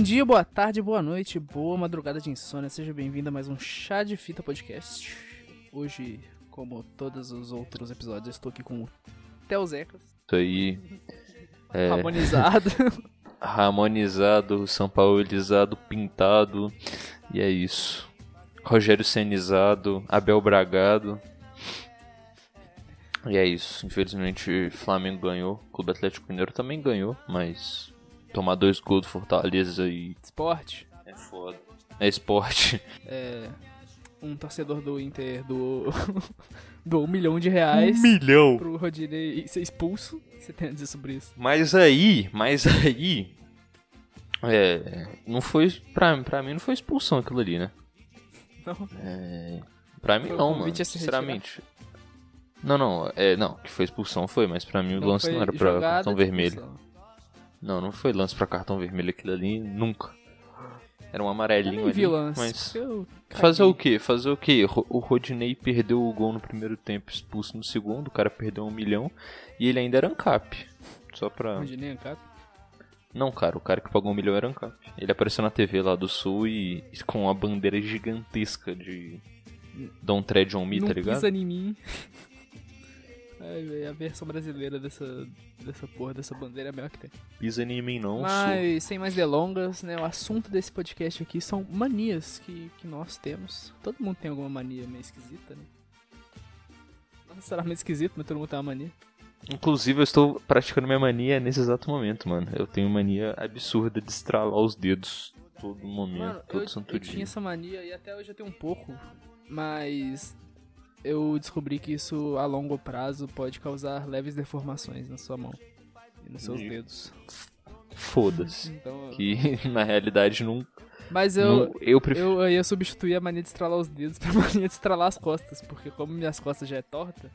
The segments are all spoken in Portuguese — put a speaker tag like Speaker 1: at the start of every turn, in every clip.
Speaker 1: Bom dia, boa tarde, boa noite, boa madrugada de insônia. Seja bem-vindo a mais um Chá de Fita Podcast. Hoje, como todos os outros episódios, eu estou aqui com o Theo Zecas,
Speaker 2: Isso aí. É,
Speaker 1: harmonizado.
Speaker 2: harmonizado, São Paulizado, pintado. E é isso. Rogério Senizado, Abel Bragado. E é isso. Infelizmente, Flamengo ganhou. O Clube Atlético Mineiro também ganhou, mas tomar dois gols do Fortaleza e.
Speaker 1: Esporte.
Speaker 2: É foda. É esporte.
Speaker 1: É, um torcedor do Inter do doou um milhão de reais
Speaker 2: milhão!
Speaker 1: pro Rodinei ser expulso. Você tem a dizer sobre isso?
Speaker 2: Mas aí, mas aí. É. Não foi. Pra, pra mim não foi expulsão aquilo ali, né?
Speaker 1: Não.
Speaker 2: É, pra mim
Speaker 1: Foi um
Speaker 2: não, mano. Sinceramente. Não, não, é, não, que foi expulsão foi, mas pra mim o lance não era pra cartão
Speaker 1: de
Speaker 2: vermelho.
Speaker 1: expulsão.
Speaker 2: Não, não foi lance pra cartão vermelho aquilo ali, nunca. Era um
Speaker 1: Eu
Speaker 2: amarelinho
Speaker 1: nem vi
Speaker 2: ali,
Speaker 1: lance.
Speaker 2: mas...
Speaker 1: eu
Speaker 2: Fazer o quê? Fazer o quê? O Rodinei perdeu o gol no primeiro tempo, expulso no segundo, o cara perdeu um milhão, e ele ainda era ANCAP. Só pra...
Speaker 1: Rodinei Ancap.
Speaker 2: Não, cara, o cara que pagou um milhão era ANCAP. Ele apareceu na TV lá do Sul e com uma bandeira gigantesca de Don't Tread on Me,
Speaker 1: Não
Speaker 2: tá ligado?
Speaker 1: pisa em mim. Véi, a versão brasileira dessa, dessa porra, dessa bandeira é a melhor que tem.
Speaker 2: Pisa em mim não.
Speaker 1: Mas, sem mais delongas, né, o assunto desse podcast aqui são manias que, que nós temos. Todo mundo tem alguma mania meio esquisita, né? Não necessariamente esquisito, mas todo mundo tem uma mania.
Speaker 2: Inclusive, eu estou praticando minha mania nesse exato momento, mano. Eu tenho mania absurda de estralar os dedos todo momento,
Speaker 1: Mano,
Speaker 2: todo
Speaker 1: eu,
Speaker 2: santo
Speaker 1: eu
Speaker 2: dia.
Speaker 1: tinha essa mania e até hoje eu tenho um pouco, mas eu descobri que isso a longo prazo pode causar leves deformações na sua mão e nos seus
Speaker 2: Ih.
Speaker 1: dedos.
Speaker 2: Foda-se.
Speaker 1: Então,
Speaker 2: Que na realidade não.
Speaker 1: mas eu,
Speaker 2: não- eu prefiro.
Speaker 1: Eu ia substituir a mania de estralar os dedos pra mania de estralar as costas, porque como minhas costas já é torta,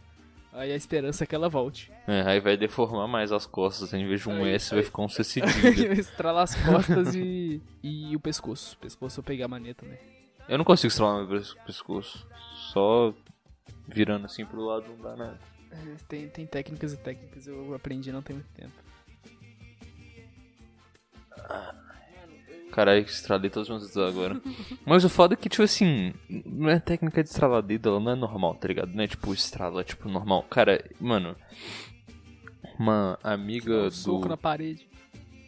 Speaker 1: aí a esperança é que ela volte.
Speaker 2: É, aí vai deformar mais as costas. Em vez de um
Speaker 1: Aí-
Speaker 2: S, vai
Speaker 1: aí-
Speaker 2: ficar um C cedilha.
Speaker 1: estralar as costas e, e o pescoço. O pescoço eu peguei a mania também.
Speaker 2: eu não consigo estralar meu pes- pescoço. Só virando assim pro lado não dá nada.
Speaker 1: É, Tem, tem técnicas e técnicas, eu aprendi não tem muito tempo.
Speaker 2: Caralho, estralei todos os meus dedos agora. Mas o foda é que, tipo assim, não é técnica de estralar dedo, ela não é normal, tá ligado? Não é tipo estrala, tipo normal. Cara, mano, uma amiga
Speaker 1: Um soco
Speaker 2: do.
Speaker 1: na parede.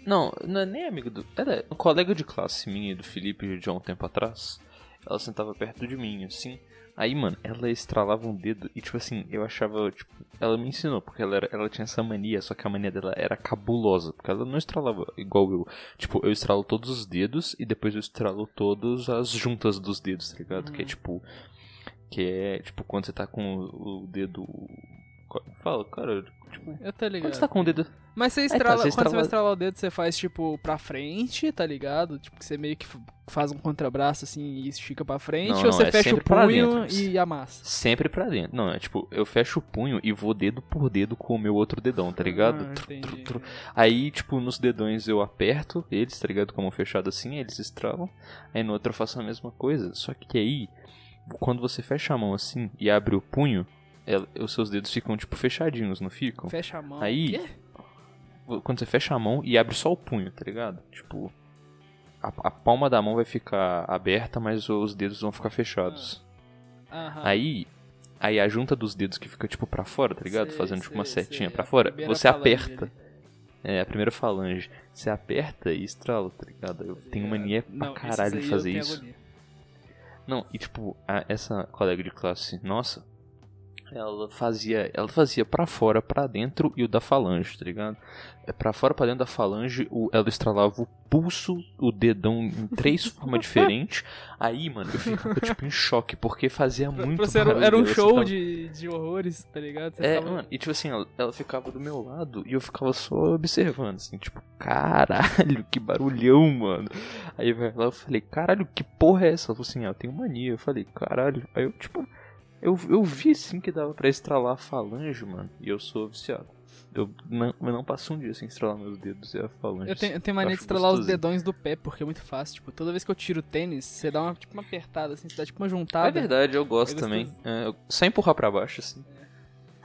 Speaker 2: Não, não é nem amiga do. Ela é um colega de classe minha e do Felipe de há um tempo atrás. Ela sentava perto de mim, assim. Aí, mano, ela estralava um dedo e, tipo assim, eu achava, tipo, ela me ensinou, porque ela, era, ela tinha essa mania, só que a mania dela era cabulosa, porque ela não estralava igual eu. Tipo, eu estralo todos os dedos e depois eu estralo todas as juntas dos dedos, tá ligado? Que é tipo. Que é, tipo, quando você tá com o dedo. Fala, cara, tipo.
Speaker 1: Eu tô ligado.
Speaker 2: Quando você tá com o dedo.
Speaker 1: Mas você
Speaker 2: tá,
Speaker 1: estrala,
Speaker 2: você
Speaker 1: quando você
Speaker 2: estrala-
Speaker 1: vai estralar o dedo, você faz tipo pra frente, tá ligado? Tipo, que você meio que faz um contrabraço assim e estica pra frente,
Speaker 2: Não,
Speaker 1: ou
Speaker 2: não,
Speaker 1: você
Speaker 2: é
Speaker 1: fecha o punho e amassa.
Speaker 2: Sempre pra dentro. Não, é tipo, eu fecho o punho e vou dedo por dedo com o meu outro dedão, tá ligado?
Speaker 1: Ah,
Speaker 2: Tru, tru, tru. Aí, tipo, nos dedões eu aperto eles, tá ligado? Com a mão fechada assim, eles estralam. Aí no outro eu faço a mesma coisa. Só que aí, quando você fecha a mão assim e abre o punho, ela- os seus dedos ficam, tipo, fechadinhos, não ficam?
Speaker 1: Fecha a mão.
Speaker 2: Aí-
Speaker 1: Quê?
Speaker 2: Quando você fecha a mão e abre só o punho, tá ligado? Tipo, a, a palma da mão vai ficar aberta, mas os dedos vão ficar fechados.
Speaker 1: Aham.
Speaker 2: Aí, aí a junta dos dedos que fica tipo pra fora, tá ligado?
Speaker 1: Sei,
Speaker 2: Fazendo tipo uma
Speaker 1: sei,
Speaker 2: setinha
Speaker 1: sei.
Speaker 2: pra fora. Você aperta.
Speaker 1: ali.
Speaker 2: É, a primeira falange. Você aperta e estrala, tá ligado? Eu tenho mania pra
Speaker 1: Não,
Speaker 2: caralho
Speaker 1: esses
Speaker 2: de fazer isso.
Speaker 1: agonia.
Speaker 2: Não, e tipo, a- essa colega de classe nossa, ela fazia, ela fazia pra fora, pra dentro e o da falange, tá ligado? É pra fora, pra dentro da falange, o, ela estralava o pulso, o dedão em três formas diferentes. Aí, mano, eu ficava tipo em choque, porque fazia muito
Speaker 1: você era, era um show
Speaker 2: sentava-
Speaker 1: de, de horrores, tá ligado? Você
Speaker 2: É,
Speaker 1: ficava-
Speaker 2: mano, e tipo assim, ela, ela ficava do meu lado e eu ficava só observando, assim, tipo, caralho, que barulhão, mano. Aí lá, eu falei, caralho, que porra é essa? Ela falou assim, ah, eu tenho mania. Eu falei, caralho. Aí eu, tipo, eu, eu vi sim que dava pra estralar a falange, mano, e eu sou viciado. Eu não, eu não passo um dia sem estralar meus dedos e a falange.
Speaker 1: Eu tenho, eu tenho mania de estralar os
Speaker 2: gostosinho.
Speaker 1: dedões do pé, porque é muito fácil. Tipo, toda vez que eu tiro o tênis, você dá uma, tipo, uma apertada, assim, você dá tipo uma
Speaker 2: É
Speaker 1: juntada.
Speaker 2: verdade, eu gosto
Speaker 1: É
Speaker 2: também. É, eu- só empurrar pra baixo, assim.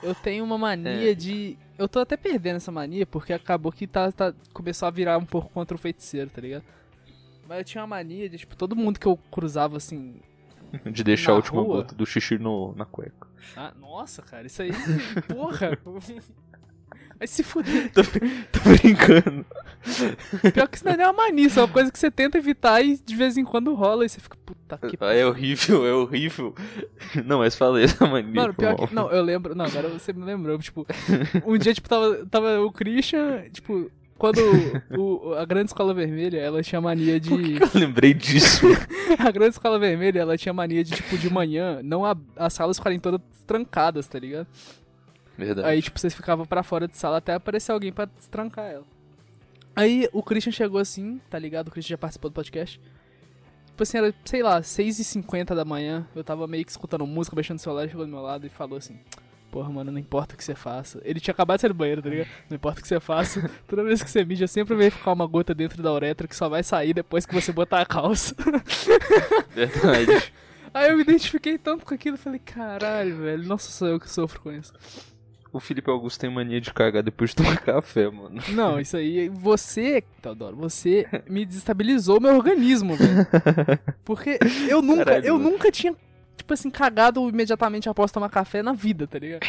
Speaker 1: Eu tenho uma mania
Speaker 2: É.
Speaker 1: de. Eu tô até perdendo essa mania, porque acabou que tá, tá- começou a virar um pouco contra o feiticeiro, tá ligado? Mas eu tinha uma mania de, tipo, todo mundo que eu cruzava assim.
Speaker 2: De deixar
Speaker 1: Na
Speaker 2: a última
Speaker 1: rua?
Speaker 2: gota do xixi no, na cueca.
Speaker 1: Ah, nossa, cara, isso aí. Porra! Vai se fuder.
Speaker 2: Tô, tô brincando.
Speaker 1: Pior que isso não é nem uma mania, isso é uma coisa que você tenta evitar e de vez em quando rola e você fica, puta que
Speaker 2: Ah, é horrível, é horrível. Não, mas falei essa mania.
Speaker 1: Mano, pior que. Não, eu lembro. Não, agora você me lembrou. Tipo, um dia, tipo, tava, tava o Christian, tipo, quando o, a Grande Escola Vermelha, ela tinha mania de.
Speaker 2: Eu lembrei disso.
Speaker 1: A Grande Escola Vermelha, ela tinha mania de, tipo, de manhã, não a- as salas ficarem todas trancadas, tá ligado?
Speaker 2: Verdade.
Speaker 1: Aí, tipo, vocês ficavam pra fora de sala até aparecer alguém pra destrancar ela. Aí o Christian chegou assim, tá ligado? O Christian já participou do podcast. Tipo assim, era, sei lá, 6h50 da manhã. Eu tava meio que escutando música, mexendo no celular, chegou do meu lado e falou assim: Porra, mano, não importa o que você faça. Ele tinha acabado de sair do banheiro, tá ligado? Não importa o que você faça. Toda vez que você mija, sempre vai ficar uma gota dentro da uretra que só vai sair depois que você botar a calça.
Speaker 2: Verdade.
Speaker 1: Aí eu me identifiquei tanto com aquilo, falei, caralho, velho, nossa, sou eu que sofro com isso.
Speaker 2: O Felipe Augusto tem mania de cagar depois de tomar café, mano.
Speaker 1: Não, isso aí, você, Teodoro, você me desestabilizou meu organismo, velho. Porque eu nunca,
Speaker 2: Caralho,
Speaker 1: eu
Speaker 2: mano.
Speaker 1: nunca tinha, tipo assim, cagado imediatamente após tomar café na vida, tá ligado?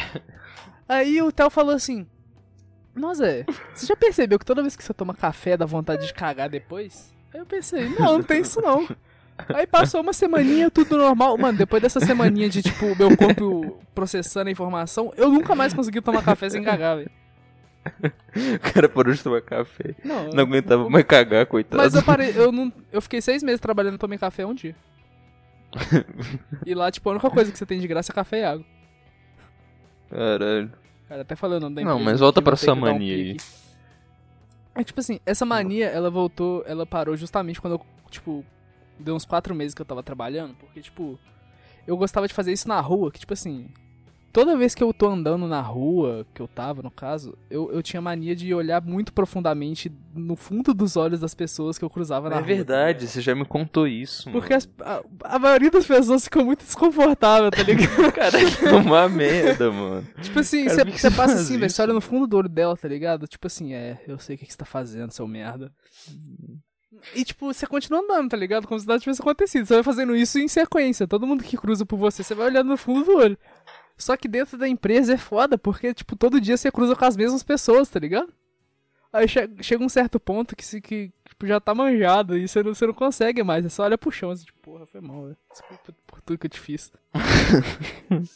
Speaker 1: Aí o Theo falou assim, nossa, é, você já percebeu que toda vez que você toma café dá vontade de cagar depois? Aí eu pensei, não, não tem isso não. Aí passou uma semaninha, tudo normal. Mano, depois dessa semaninha de, tipo, meu corpo processando a informação, eu nunca mais consegui tomar café sem cagar, velho.
Speaker 2: O cara parou de tomar café.
Speaker 1: Não,
Speaker 2: Não aguentava mais cagar, coitado.
Speaker 1: Mas eu parei, eu não. Eu fiquei seis meses trabalhando e tomei café um dia. e lá, tipo, a única coisa que você tem de graça é café e água.
Speaker 2: Caralho.
Speaker 1: Cara, até falando o nome da
Speaker 2: Não, mas volta pra essa
Speaker 1: um
Speaker 2: mania
Speaker 1: pi
Speaker 2: aí.
Speaker 1: É tipo assim, essa mania, ela voltou, ela parou justamente quando eu, tipo, deu uns quatro meses que eu tava trabalhando, porque, tipo, eu gostava de fazer isso na rua, que, tipo assim, toda vez que eu tô andando na rua, que eu tava, no caso, eu, eu tinha mania de olhar muito profundamente no fundo dos olhos das pessoas que eu cruzava na
Speaker 2: É
Speaker 1: rua.
Speaker 2: verdade, você já me contou isso, mano.
Speaker 1: Porque as- a, a maioria das pessoas fica muito desconfortável, tá ligado?
Speaker 2: Cara, é uma merda, mano.
Speaker 1: tipo assim,
Speaker 2: Cara,
Speaker 1: você você passa assim, velho, você olha no fundo do olho dela, tá ligado? Tipo assim, é, eu sei o que, que você tá fazendo, seu merda. E tipo, você continua andando, tá ligado? Como se nada tivesse acontecido. Você vai fazendo isso em sequência. Todo mundo que cruza por você, você vai olhando no fundo do olho. Só que dentro da empresa é foda, porque, tipo, todo dia você cruza com as mesmas pessoas, tá ligado? Aí che- chega um certo ponto que, se, que tipo, já tá manjado e você não, você não consegue mais. Você só olha pro chão assim, tipo, porra, foi mal, velho. Desculpa por tudo que eu te fiz.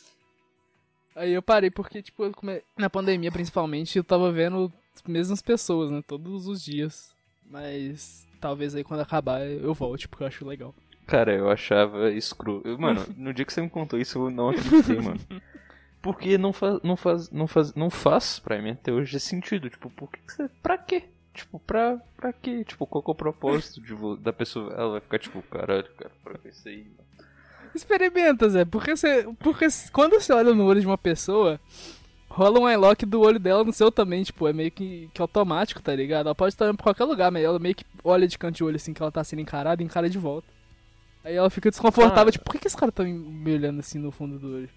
Speaker 1: Aí eu parei porque, tipo, come- na pandemia principalmente, eu tava vendo as mesmas pessoas, né? Todos os dias. Mas talvez aí quando acabar eu volte, porque eu acho legal.
Speaker 2: Cara, eu achava escuro. Eu, Mano, no dia que você me contou isso, eu não acreditei, mano. Porque não faz, não faz, não faz, não faz pra mim até hoje sentido. Tipo, por que que você, pra quê? Tipo, pra, pra quê? Tipo, qual que é o propósito de, da pessoa? Ela vai ficar tipo, caralho, cara, pra que isso aí, mano?
Speaker 1: Experimenta, Zé, porque você. Porque quando você olha no olho de uma pessoa, rola um unlock do olho dela no seu também, tipo, é meio que, que automático, tá ligado? Ela pode estar olhando pra qualquer lugar, mas ela meio que olha de canto de olho assim que ela tá sendo encarada e encara de volta. Aí ela fica desconfortável,
Speaker 2: Ah.
Speaker 1: tipo, por que, que esse cara tá me olhando assim no fundo do olho?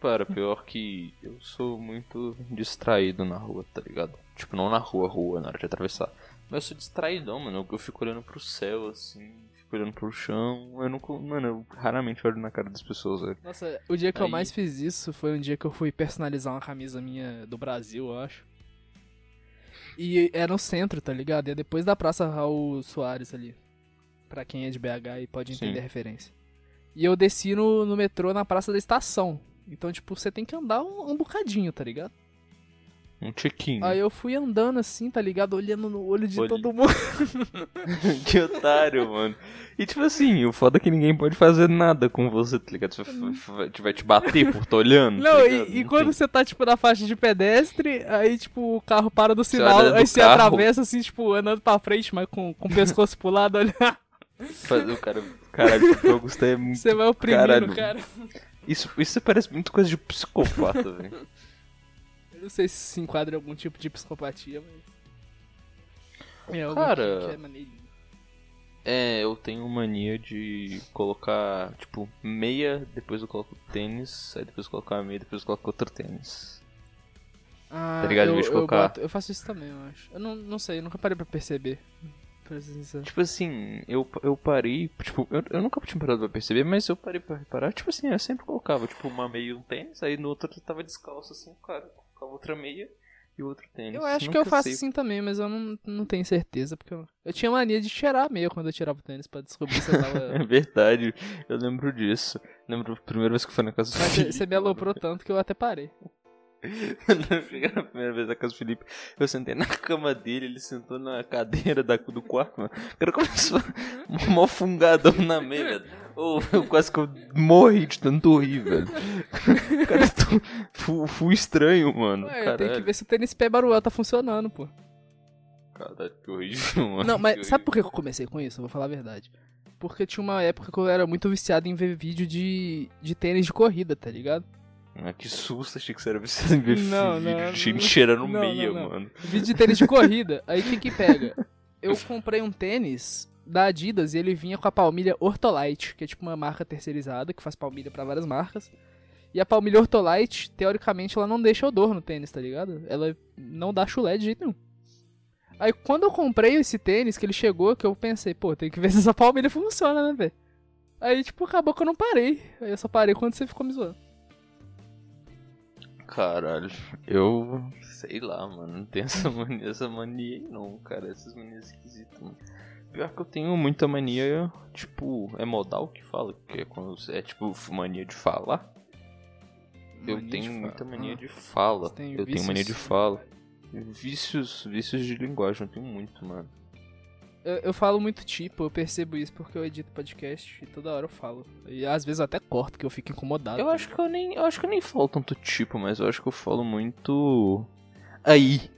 Speaker 2: Para, pior que eu sou muito distraído na rua, tá ligado? Tipo, não na rua, rua, na hora de atravessar. Mas eu sou distraidão, mano. Eu- Eu fico olhando pro céu, assim, fico olhando pro chão. Eu não. co- Mano, eu raramente olho na cara das pessoas, velho.
Speaker 1: Nossa, o dia que eu
Speaker 2: Aí-
Speaker 1: mais fiz isso foi um dia que eu fui personalizar uma camisa minha do Brasil, eu acho. E era no centro, tá ligado? E é depois da Praça Raul Soares ali. Pra quem é de BH e pode entender
Speaker 2: Sim.
Speaker 1: a referência. E eu desci no, no metrô na Praça da Estação. Então, tipo, você tem que andar um, um bocadinho, tá ligado?
Speaker 2: Um tiquinho.
Speaker 1: Aí eu fui andando assim, tá ligado? Olhando no olho de
Speaker 2: Olhe-
Speaker 1: todo mundo.
Speaker 2: que otário, mano. E tipo assim, o foda é que ninguém pode fazer nada com você, tá ligado? Você vai- te bater por tô olhando.
Speaker 1: Não,
Speaker 2: tá
Speaker 1: e, e quando você tá, tipo, na faixa de pedestre, aí, tipo, o carro para do
Speaker 2: Você
Speaker 1: sinal,
Speaker 2: do
Speaker 1: aí você
Speaker 2: carro.
Speaker 1: atravessa, assim, tipo, andando pra frente, mas com, com o pescoço pro lado, olha.
Speaker 2: Faz- o cara, caralho, o Augusto é muito.
Speaker 1: Você vai oprimindo,
Speaker 2: Caralho.
Speaker 1: cara.
Speaker 2: Isso, isso parece muito coisa de psicopata, velho.
Speaker 1: Eu não sei se se enquadra em algum tipo de psicopatia, mas. É
Speaker 2: Cara,
Speaker 1: que, que é maneirinho.
Speaker 2: É, eu tenho mania de colocar, tipo, meia, depois eu coloco tênis, aí depois eu coloco a meia, depois eu coloco outro tênis.
Speaker 1: Ah,
Speaker 2: tá ligado?
Speaker 1: Eu, eu,
Speaker 2: colocar-
Speaker 1: boto- eu faço isso também, eu acho. Eu não, não sei, eu nunca parei pra perceber. Sincero.
Speaker 2: Tipo assim, eu, eu parei, tipo, eu, eu nunca tinha parado pra perceber, mas eu parei pra reparar, tipo assim, eu sempre colocava, tipo, uma meia e um tênis, aí no outro eu tava descalço, assim, cara, colocava outra meia e outro tênis.
Speaker 1: Eu acho que
Speaker 2: Nunca
Speaker 1: eu faço
Speaker 2: sei.
Speaker 1: assim também, mas eu não, não tenho certeza, porque eu, eu tinha mania de cheirar meio quando eu tirava o tênis pra descobrir se eu
Speaker 2: É
Speaker 1: tava...
Speaker 2: verdade, eu lembro disso. Lembro a primeira vez que eu fui na casa do
Speaker 1: Mas
Speaker 2: Felipe.
Speaker 1: você me aloprou tanto que eu até parei.
Speaker 2: Quando eu cheguei na primeira vez na casa do Felipe, eu sentei na cama dele, ele sentou na cadeira da, do quarto, mano. O cara começou um fungadão na meia, velho. Ô, eu quase que eu morri de tanto rir, velho. Cara, tu, fu, fu estranho, mano.
Speaker 1: Ué, tem que ver se o tênis pé baruel tá funcionando, pô.
Speaker 2: Caralho, que horrível, mano.
Speaker 1: Não, mas sabe por que eu comecei com isso? Eu vou falar a verdade. Porque tinha uma época que eu era muito viciado em ver vídeo de, de tênis de corrida, tá ligado?
Speaker 2: Ah, que susto, achei que você era viciado em ver
Speaker 1: Não,
Speaker 2: vídeo
Speaker 1: não,
Speaker 2: de gente
Speaker 1: não.
Speaker 2: cheirando
Speaker 1: Não,
Speaker 2: meia, mano.
Speaker 1: Vídeo de tênis de corrida. Aí o que que pega? Eu comprei um tênis da Adidas e ele vinha com a palmilha Ortolite, que é tipo uma marca terceirizada que faz palmilha pra várias marcas. E a palmilha Ortolite, teoricamente, ela não deixa odor no tênis, tá ligado? Ela não dá chulé de jeito nenhum. Aí quando eu comprei esse tênis, que ele chegou, que eu pensei, pô, tem que ver se essa palmilha funciona, né, velho? Aí, tipo, acabou que eu não parei. Aí eu só parei quando você ficou me zoando.
Speaker 2: Caralho, eu sei lá, mano. Não tenho essa mania, essa mania aí não, cara. Essas manias esquisitas, mano. Pior que eu tenho muita mania, tipo, é modal que fala, que é quando é tipo mania de falar. eu
Speaker 1: Mania de
Speaker 2: tenho muita mania
Speaker 1: Ah.
Speaker 2: de fala. Eu tenho
Speaker 1: vícios?
Speaker 2: mania de fala. Vícios, vícios de linguagem, eu tenho muito, mano.
Speaker 1: Eu, eu falo muito tipo, eu percebo isso porque eu edito podcast e toda hora eu falo. E às vezes eu até corto, que eu fico incomodado.
Speaker 2: Eu acho que eu nem. Eu acho que eu nem falo tanto tipo, mas eu acho que eu falo muito. Aí.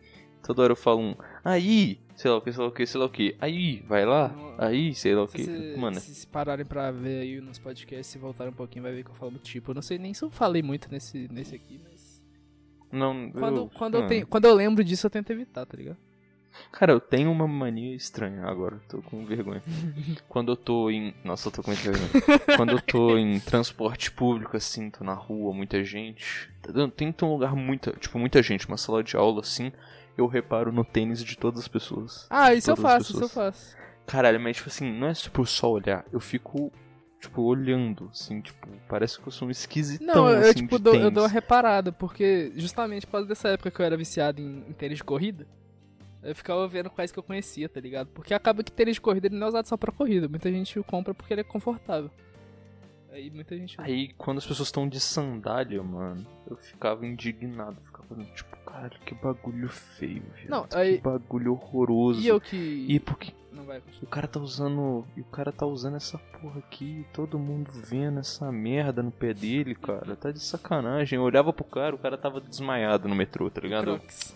Speaker 2: Toda hora eu falo um. Aí, sei lá o que, sei lá o que, sei lá o que. Aí, vai lá. Aí, sei lá o que.
Speaker 1: se-
Speaker 2: Mano,
Speaker 1: se, pararem pra ver aí nos podcasts, se voltarem um pouquinho, vai ver que eu falo muito tipo. Eu não sei nem se eu falei muito nesse, nesse aqui, mas.
Speaker 2: não.
Speaker 1: Quando,
Speaker 2: eu,
Speaker 1: quando, eu
Speaker 2: mano.
Speaker 1: tenho, quando eu lembro disso, eu tento evitar, tá ligado?
Speaker 2: Cara, eu tenho uma mania estranha agora, tô com vergonha. Quando eu tô em. Nossa, eu tô com muita vergonha. Quando eu tô em transporte público, assim, tô na rua, muita gente. Tem que ter um lugar muita. Tipo, muita gente, uma sala de aula assim. Eu reparo no tênis de todas as pessoas.
Speaker 1: Ah, isso eu faço, isso eu faço.
Speaker 2: Caralho, mas tipo assim, não é tipo só olhar, eu fico, tipo, olhando, assim, tipo, parece que eu sou um esquisitão,
Speaker 1: Não, eu, eu,
Speaker 2: assim,
Speaker 1: tipo, dou, eu
Speaker 2: tênis.
Speaker 1: dou uma reparada, porque justamente por causa dessa época que eu era viciado em, em tênis de corrida, eu ficava vendo quais que eu conhecia, tá ligado? Porque acaba que tênis de corrida ele não é usado só pra corrida, muita gente o compra porque ele é confortável. Aí muita gente.
Speaker 2: Aí, quando as pessoas estão de sandália, mano, eu ficava indignado, ficava tipo, caralho, que bagulho feio, viado.
Speaker 1: Não,
Speaker 2: que
Speaker 1: aí-
Speaker 2: bagulho horroroso.
Speaker 1: E eu que.
Speaker 2: E porque
Speaker 1: Não vai.
Speaker 2: o cara tá usando, e o cara tá usando essa porra aqui, todo mundo vendo essa merda no pé dele, cara, tá de sacanagem. Eu olhava pro cara, o cara tava desmaiado no metrô, tá ligado?
Speaker 1: Crocs.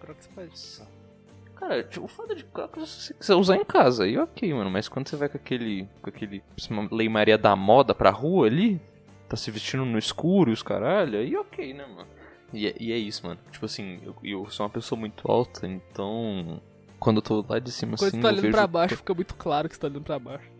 Speaker 1: Crocs faz.
Speaker 2: Cara, tipo, o fato de se você quiser usar em casa, aí ok, mano. Mas quando você vai com aquele. com aquele. uma Lei Maria da moda pra rua ali, tá se vestindo no escuro e os caralho, aí ok, né, mano? E é, e é isso, mano. Tipo assim, eu, eu sou uma pessoa muito alta, então. Quando eu tô lá de cima
Speaker 1: Quando
Speaker 2: assim,
Speaker 1: você tá olhando
Speaker 2: vejo.
Speaker 1: pra baixo, fica muito claro que você tá olhando pra baixo.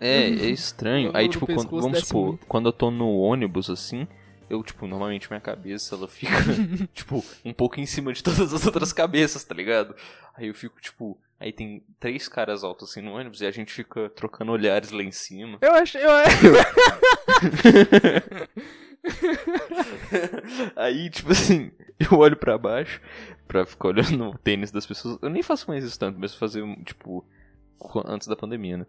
Speaker 2: É, é estranho. Aí, tipo, quando, vamos supor, quando eu tô no ônibus assim, eu, tipo, normalmente minha cabeça ela fica, tipo, um pouco em cima de todas as outras cabeças, tá ligado? Aí eu fico, tipo, aí tem três caras altos assim no ônibus e a gente fica trocando olhares lá em cima.
Speaker 1: Eu acho. Eu...
Speaker 2: aí, tipo assim, eu olho pra baixo pra ficar olhando o tênis das pessoas. Eu nem faço mais isso tanto, mas fazer, tipo, antes da pandemia, né?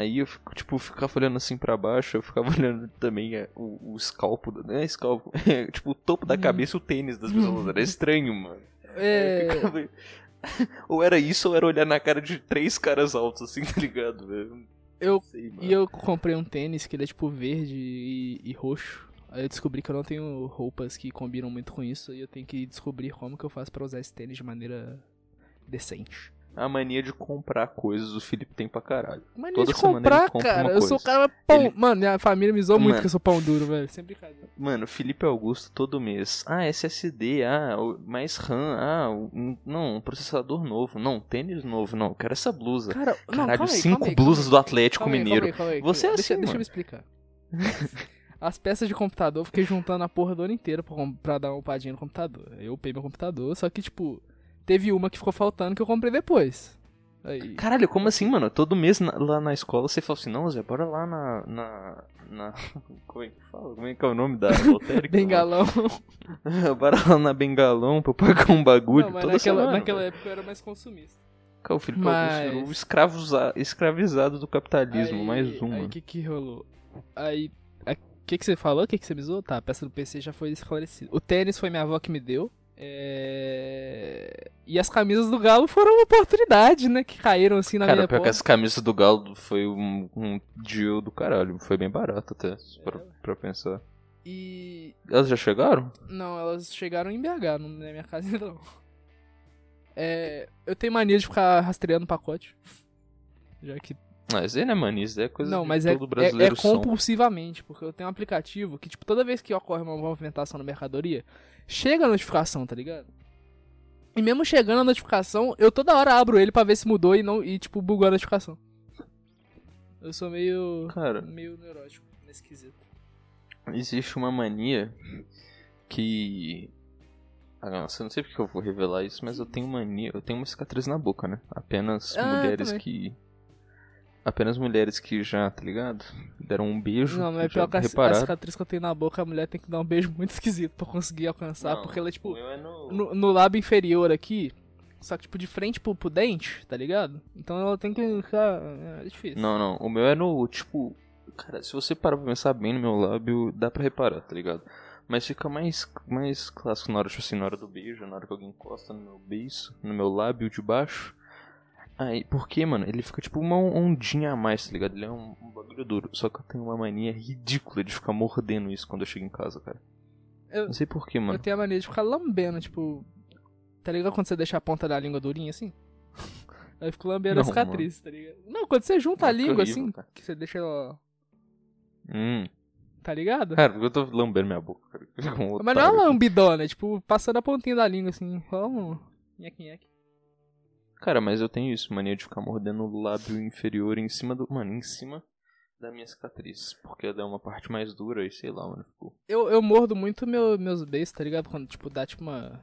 Speaker 2: Aí eu fico, tipo, ficava olhando assim pra baixo, eu ficava olhando também é, o, o escalpo, da- não é escalpo, é, tipo, o topo da cabeça e o tênis das pessoas. Era estranho, mano.
Speaker 1: É...
Speaker 2: Ficava- Ou era isso, ou era olhar na cara de três caras altos, assim, tá ligado, velho?
Speaker 1: Eu,
Speaker 2: sei,
Speaker 1: e eu comprei um tênis que ele é tipo verde e, e roxo. Aí eu descobri que eu não tenho roupas que combinam muito com isso. E eu tenho que descobrir como que eu faço pra usar esse tênis de maneira decente.
Speaker 2: A mania de comprar coisas o Felipe tem pra caralho.
Speaker 1: Mania
Speaker 2: Toda
Speaker 1: de comprar,
Speaker 2: compra
Speaker 1: cara. Eu sou o cara pão.
Speaker 2: Ele-
Speaker 1: Mano, minha família me zoa muito que eu sou pão duro, velho. Sem brincadeira.
Speaker 2: Mano, Felipe Augusto todo mês. Ah, SSD, ah, mais RAM, ah, um- não, um processador novo, não, tênis novo, não, eu quero essa blusa.
Speaker 1: Cara, não,
Speaker 2: Caralho,
Speaker 1: aí,
Speaker 2: cinco
Speaker 1: aí,
Speaker 2: blusas
Speaker 1: calma
Speaker 2: do Atlético
Speaker 1: Calma aí,
Speaker 2: Mineiro.
Speaker 1: calma aí, calma aí.
Speaker 2: Você é
Speaker 1: deixa,
Speaker 2: assim,
Speaker 1: deixa eu
Speaker 2: mano.
Speaker 1: me explicar. As peças de computador eu fiquei juntando a porra do ano inteiro pra, pra dar uma upadinha no computador. Eu upei meu computador, só que, tipo, teve uma que ficou faltando que eu comprei depois. Aí.
Speaker 2: Caralho, como assim, mano? Todo mês na- lá na escola você fala assim, não, Zé, bora lá na. na. na- Como é que fala? Como é que é o nome da lotérica?
Speaker 1: Bengalão.
Speaker 2: bora lá na Bengalão pra pagar um bagulho
Speaker 1: Não, mas
Speaker 2: toda
Speaker 1: naquela,
Speaker 2: semana.
Speaker 1: naquela época eu era mais consumista.
Speaker 2: Cara, o Felipe
Speaker 1: Mas-
Speaker 2: Augusto o escravuza- escravizado do capitalismo,
Speaker 1: Aí-
Speaker 2: mais um.
Speaker 1: Aí o que que rolou? Aí. O que que você falou? O que que você me zoou? Tá, a peça do PC já foi esclarecida. O tênis foi minha avó que me deu. É... E as camisas do Galo foram uma oportunidade, né? Que caíram assim na
Speaker 2: Cara,
Speaker 1: minha porta.
Speaker 2: essa camisa do Galo foi um, um deal do caralho. Foi bem barato até, pra,
Speaker 1: É.
Speaker 2: pra pensar.
Speaker 1: E.
Speaker 2: Elas já chegaram?
Speaker 1: Não, elas chegaram em BH, não na minha casa ainda não. É, eu tenho mania de ficar rastreando o pacote. Já que.
Speaker 2: Mas é mania, isso daí é coisa
Speaker 1: não, mas é,
Speaker 2: todo
Speaker 1: é,
Speaker 2: brasileiro
Speaker 1: é
Speaker 2: são.
Speaker 1: compulsivamente, porque eu tenho um aplicativo que, tipo, toda vez que ocorre uma movimentação na mercadoria, chega a notificação, tá ligado? E mesmo chegando a notificação, eu toda hora abro ele pra ver se mudou e não e tipo bugou a notificação. Eu sou meio
Speaker 2: Cara.
Speaker 1: meio neurótico nesse quesito.
Speaker 2: Existe uma mania que. Ah, nossa, eu não sei porque eu vou revelar isso, mas eu tenho mania. Eu tenho uma cicatriz na boca, né? Apenas
Speaker 1: Ah,
Speaker 2: mulheres que. Apenas mulheres que já, tá ligado? Deram um beijo.
Speaker 1: Não, mas é pior que a, a cicatriz que eu tenho na boca, a mulher tem que dar um beijo muito esquisito pra conseguir alcançar,
Speaker 2: Não,
Speaker 1: porque ela é tipo
Speaker 2: é no-
Speaker 1: no, no lábio inferior aqui, só que tipo de frente pro, pro dente, tá ligado? Então ela tem que ficar. É difícil.
Speaker 2: Não, não. O meu é no, tipo. Cara, se você parar pra pensar bem no meu lábio, dá pra reparar, tá ligado? Mas fica mais, mais clássico na hora, tipo assim, na hora do beijo, na hora que alguém encosta no meu beiço, no meu lábio de baixo. Aí, porque, mano, ele fica tipo uma ondinha a mais, tá ligado? Ele é um, um bagulho duro. Só que eu tenho uma mania ridícula de ficar mordendo isso quando eu chego em casa, cara.
Speaker 1: Eu-
Speaker 2: Não sei porquê, mano.
Speaker 1: Eu tenho a mania de ficar lambendo, tipo. Tá ligado quando você deixa a ponta da língua durinha assim? Aí eu fico lambendo a
Speaker 2: Não,
Speaker 1: cicatriz, tá ligado? Não, quando você junta a língua
Speaker 2: horrível,
Speaker 1: assim,
Speaker 2: cara.
Speaker 1: que você deixa ela.
Speaker 2: Hum.
Speaker 1: Tá ligado?
Speaker 2: Cara, porque eu tô lambendo minha boca, cara. Um
Speaker 1: Mas não é uma lambidona, é tipo, passando a pontinha da língua assim, um. Nheque, nheque.
Speaker 2: Cara, mas eu tenho isso, mania de ficar mordendo o lábio inferior em cima do. Mano, em cima da minha cicatriz. Porque ela é uma parte mais dura e sei lá, mano. Ficou.
Speaker 1: Eu, eu mordo muito meu, meus beijos, tá ligado? Quando, tipo, dá tipo uma.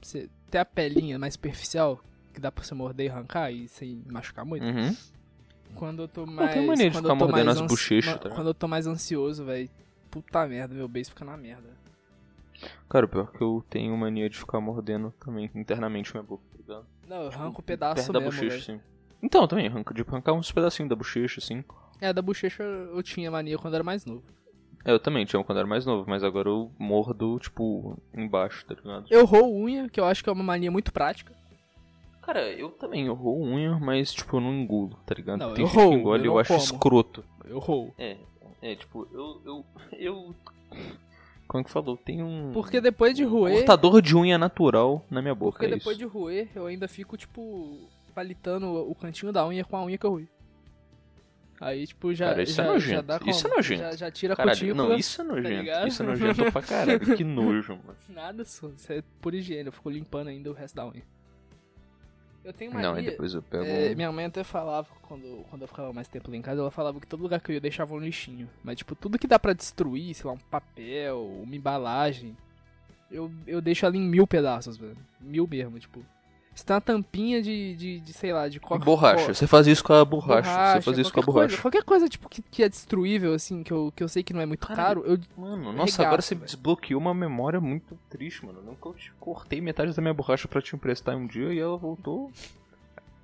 Speaker 1: Você tem a pelinha mais superficial, que dá pra você morder e arrancar e sem machucar muito.
Speaker 2: Uhum.
Speaker 1: Quando eu tô mais.
Speaker 2: tenho mania de
Speaker 1: quando
Speaker 2: ficar
Speaker 1: eu tô
Speaker 2: mordendo
Speaker 1: mais
Speaker 2: as bochechas, tá?
Speaker 1: Quando eu tô mais ansioso, velho. Puta merda, meu beijo fica na merda.
Speaker 2: Cara, pior que eu tenho mania de ficar mordendo também internamente minha boca, tá ligado?
Speaker 1: Não, eu arranco um
Speaker 2: Perto
Speaker 1: pedaço
Speaker 2: da
Speaker 1: mesmo,
Speaker 2: bochecha,
Speaker 1: velho.
Speaker 2: assim. Então, também, arranca, de arrancar uns pedacinhos da bochecha, assim.
Speaker 1: É, da bochecha eu tinha mania quando era mais novo.
Speaker 2: É, eu também tinha quando era mais novo, mas agora eu mordo, tipo, embaixo, tá ligado?
Speaker 1: Eu roo unha, que eu acho que é uma mania muito prática.
Speaker 2: Cara, eu também, eu roo unha, mas, tipo, eu não engulo, tá ligado?
Speaker 1: Não,
Speaker 2: Tem
Speaker 1: eu
Speaker 2: gente que
Speaker 1: roo,
Speaker 2: engole e
Speaker 1: eu
Speaker 2: eu acho
Speaker 1: como.
Speaker 2: escroto.
Speaker 1: Eu roo.
Speaker 2: É, é, tipo, eu. Eu. eu como é que falou? Tem um.
Speaker 1: Porque depois de roer.
Speaker 2: cortador de unha natural na minha boca.
Speaker 1: Porque
Speaker 2: é
Speaker 1: depois
Speaker 2: isso.
Speaker 1: de roer, eu ainda fico, tipo, palitando o cantinho da unha com a unha que eu roí. Aí, tipo, já,
Speaker 2: Cara, isso é
Speaker 1: já,
Speaker 2: nojento.
Speaker 1: já?
Speaker 2: Isso é nojento.
Speaker 1: Já, já tira a
Speaker 2: Caralho,
Speaker 1: cutícula.
Speaker 2: não, isso é nojento.
Speaker 1: ligado?
Speaker 2: isso é nojento pra caralho. Que nojo, mano.
Speaker 1: Nada. Isso é por higiene. Eu fico limpando ainda o resto da unha. Eu tenho mania...
Speaker 2: Não, aí depois eu pego.
Speaker 1: É, minha mãe até falava, quando, quando eu ficava mais tempo lá em casa, ela falava que todo lugar que eu ia deixava um lixinho. Mas, tipo, tudo que dá pra destruir, sei lá, um papel, uma embalagem, eu, eu deixo ali em mil pedaços, velho. Mil mesmo, tipo. Se tem uma tampinha de, de, de sei lá, de coca
Speaker 2: Borracha. Você faz isso com a borracha.
Speaker 1: borracha,
Speaker 2: você faz isso com a borracha.
Speaker 1: Coisa, qualquer coisa, tipo, que, que é destruível, assim, que eu, que eu sei que não é muito
Speaker 2: Caralho.
Speaker 1: caro, eu...
Speaker 2: Mano, nossa,
Speaker 1: Regaço,
Speaker 2: agora você desbloqueou uma memória muito triste, mano. Nunca eu te cortei metade da minha borracha pra te emprestar um dia e ela voltou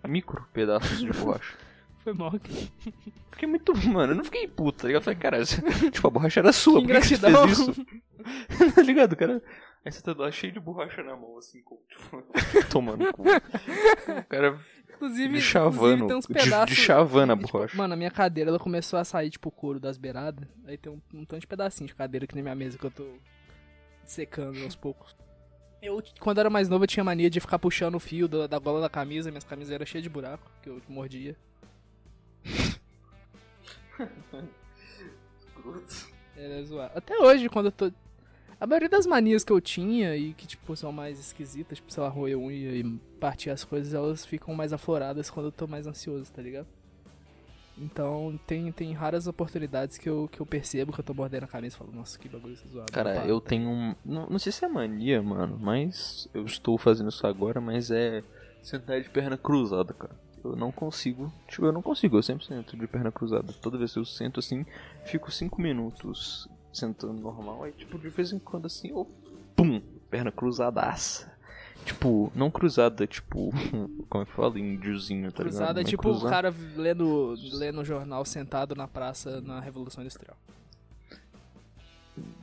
Speaker 2: micro pedaços de borracha.
Speaker 1: Foi mal.
Speaker 2: Fiquei muito. Mano, eu não fiquei puto, tá ligado? Eu falei, cara, você- tipo, a borracha era sua,
Speaker 1: Que
Speaker 2: por que você fez isso? tá ligado, cara? Aí você tá lá cheio de borracha na mão, assim, com, tipo, tomando cu. O cara
Speaker 1: Inclusive,
Speaker 2: de chavando,
Speaker 1: inclusive tem uns
Speaker 2: de-
Speaker 1: pedaços...
Speaker 2: de chavando a
Speaker 1: Tipo,
Speaker 2: borracha.
Speaker 1: Mano, a minha cadeira, ela começou a sair, tipo, o couro das beiradas. Aí tem um, um tanto de pedacinho de cadeira aqui na minha mesa que eu tô secando aos poucos. Eu, quando era mais novo, eu tinha mania de ficar puxando o fio da, da gola da camisa. Minhas camisas eram cheias de buraco, que eu mordia. Era zoado. Até hoje, quando eu tô... A maioria das manias que eu tinha e que, tipo, são mais esquisitas, tipo, sei lá, roer unha e partir as coisas, elas ficam mais afloradas quando eu tô mais ansioso, tá ligado? Então, tem, tem raras oportunidades que eu, que eu percebo que eu tô mordendo a camisa e falo, nossa, que bagulho zoado.
Speaker 2: Cara, eu tenho um. Não, não sei se é mania, mano, mas eu estou fazendo isso agora, mas é sentar de perna cruzada, cara. Eu não consigo. Tipo, eu não consigo, eu sempre sento de perna cruzada. Toda vez que eu sento assim, fico 5 minutos sentando normal. Aí, tipo, de vez em quando assim, eu. Pum! Perna cruzadaça. Tipo, não cruzada, tipo. Como é que fala? Índiozinho, tá
Speaker 1: Cruzada é
Speaker 2: ligado?
Speaker 1: tipo o cara lendo, lendo jornal sentado na praça na Revolução Industrial.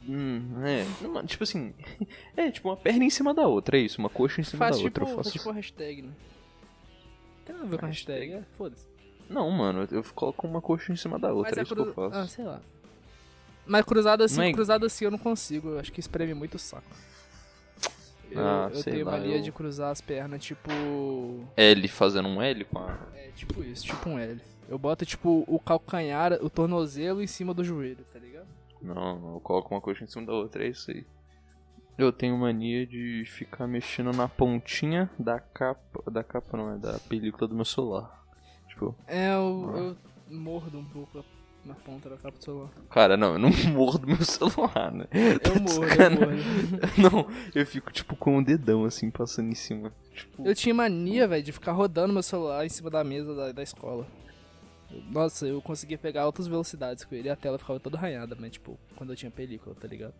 Speaker 2: Hum, é. Não, Tipo assim. É, tipo uma perna em cima da outra, é isso. Uma coxa em cima
Speaker 1: Faz
Speaker 2: da
Speaker 1: tipo,
Speaker 2: outra. Eu
Speaker 1: faz
Speaker 2: faço.
Speaker 1: tipo hashtag, né? Tem nada a ver com hashtag, é? Foda-se.
Speaker 2: Não, mano, eu coloco uma coxa em cima da outra, é isso que eu faço.
Speaker 1: Ah, sei lá. Mas cruzada assim, cruzada assim eu não consigo. Eu acho que espreme muito o saco. Eu,
Speaker 2: Ah,
Speaker 1: eu tenho
Speaker 2: lá,
Speaker 1: mania
Speaker 2: eu-
Speaker 1: de cruzar as pernas, tipo.
Speaker 2: L fazendo um L com a.
Speaker 1: É, tipo isso, tipo um L. Eu boto, tipo, o calcanhar, o tornozelo em cima do joelho, tá ligado?
Speaker 2: Não, eu coloco uma coxa em cima da outra, é isso aí. Eu tenho mania de ficar mexendo na pontinha da capa. Da capa não, é da película do meu celular. Tipo,
Speaker 1: É, eu, eu mordo um pouco na ponta da capa do celular.
Speaker 2: cara, não, eu não mordo meu celular, né?
Speaker 1: Eu mordo, eu mordo.
Speaker 2: Não, eu fico tipo com o dedão assim passando em cima. Tipo,
Speaker 1: Eu tinha mania, velho, de ficar rodando meu celular em cima da mesa da, da escola. Nossa, eu conseguia pegar altas velocidades com ele e a tela ficava toda arranhada, mas tipo, quando eu tinha película, tá ligado?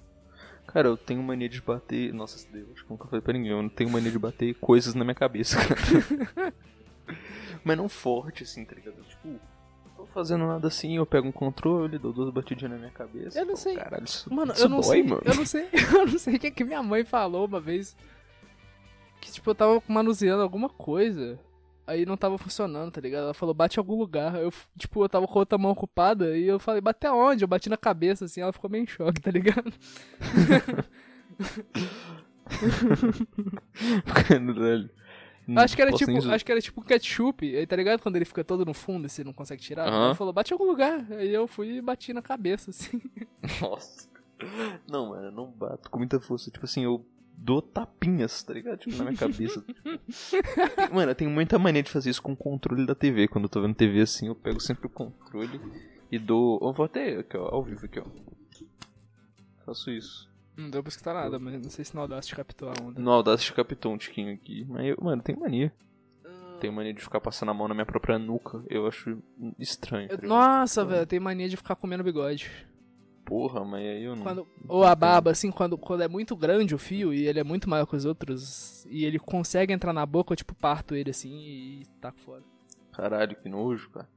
Speaker 2: cara, eu tenho mania de bater. Nossa, Deus, acho que nunca falei pra ninguém. Eu não tenho mania de bater coisas na minha cabeça, cara. Mas não forte assim, tá ligado? Tipo, tô fazendo nada assim, eu pego um controle, dou duas batidinhas na minha cabeça.
Speaker 1: Eu não
Speaker 2: Pô,
Speaker 1: sei.
Speaker 2: Caralho, isso,
Speaker 1: Mano,
Speaker 2: isso
Speaker 1: eu não
Speaker 2: dói,
Speaker 1: sei,
Speaker 2: mano.
Speaker 1: eu não sei, eu não sei o que, que minha mãe falou uma vez. Que tipo, eu tava manuseando alguma coisa. Aí não tava funcionando, tá ligado? Ela falou, bate em algum lugar. Eu, tipo, eu tava com a outra mão ocupada e eu falei, bate aonde? Eu bati na cabeça, assim, ela ficou meio em choque, tá ligado?
Speaker 2: Caralho. Não
Speaker 1: acho que era tipo,
Speaker 2: nem zo-
Speaker 1: acho que era tipo ketchup, aí tá ligado? Quando ele fica todo no fundo e você não consegue tirar. Ela falou, bate em algum lugar. Aí eu fui e bati na cabeça, assim.
Speaker 2: Nossa. Não, mano, eu não bato com muita força. Tipo assim, eu dou tapinhas, tá ligado? Tipo, na minha cabeça. mano, eu tenho muita mania de fazer isso com o controle da TV. Quando eu tô vendo TV assim, eu pego sempre o controle e dou. Eu vou até aqui, ó, ao vivo aqui, ó. Faço isso.
Speaker 1: Não deu pra escutar nada, mas não sei se no Audacity captou a onda.
Speaker 2: No Audacity captou um tiquinho aqui. Mas eu, mano, tenho mania. Tenho mania de ficar passando a mão na minha própria nuca. Eu acho estranho. tá
Speaker 1: Eu-
Speaker 2: ligado?
Speaker 1: nossa, velho, eu tenho mania de ficar comendo bigode.
Speaker 2: Porra, mas aí eu não.
Speaker 1: Quando, ou a barba, assim, quando, quando é muito grande o fio e ele é muito maior que os outros, e ele consegue entrar na boca, eu tipo parto ele assim e taco fora.
Speaker 2: Caralho, que nojo, cara.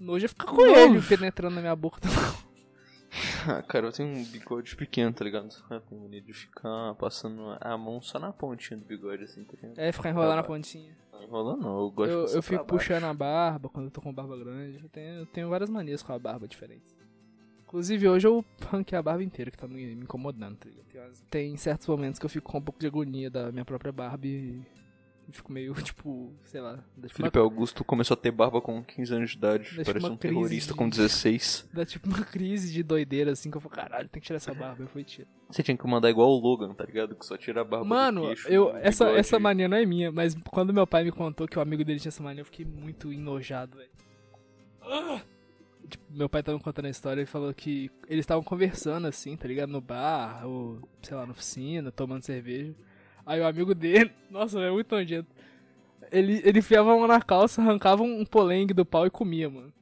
Speaker 1: Nojo é ficar com
Speaker 2: Nojo.
Speaker 1: ele penetrando na minha boca.
Speaker 2: Ah, cara, eu tenho um bigode pequeno, tá ligado? Eu tenho mania de ficar passando a mão só na pontinha do bigode, assim, tá ligado?
Speaker 1: É, ficar enrolando na
Speaker 2: Tá,
Speaker 1: pontinha.
Speaker 2: Não enrola não, eu gosto de
Speaker 1: Eu,
Speaker 2: passar
Speaker 1: eu fico puxando a barba quando eu tô com barba grande. Eu tenho, eu tenho várias manias com a barba diferentes. Inclusive, hoje eu ranquei a barba inteira, que tá me, incomodando, tá ligado? Tem, certos momentos que eu fico com um pouco de agonia da minha própria barba e fico meio, tipo, sei lá. Dá tipo,
Speaker 2: Felipe
Speaker 1: uma,
Speaker 2: Augusto começou a ter barba com 15 anos de idade,
Speaker 1: Deixa
Speaker 2: parece
Speaker 1: uma
Speaker 2: um terrorista
Speaker 1: de-
Speaker 2: com 16.
Speaker 1: dá tipo uma crise de doideira, assim, que eu falo, caralho, tem que tirar essa barba. Eu fui tiro.
Speaker 2: Você tinha que mandar igual o Logan, tá ligado? Que só tira a barba
Speaker 1: Mano,
Speaker 2: queixo,
Speaker 1: eu, essa,
Speaker 2: bigode.
Speaker 1: essa mania não é minha, mas quando meu pai me contou que o amigo dele tinha essa mania, eu fiquei muito enojado, velho. Ah! Tipo, meu pai tava me contando a história e falou que eles estavam conversando assim, tá ligado? No bar, ou sei lá, na oficina, tomando cerveja. Aí o amigo dele, nossa, é muito nojento. Ele, ele enfiava a mão na calça, arrancava um polengue do pau e comia, mano.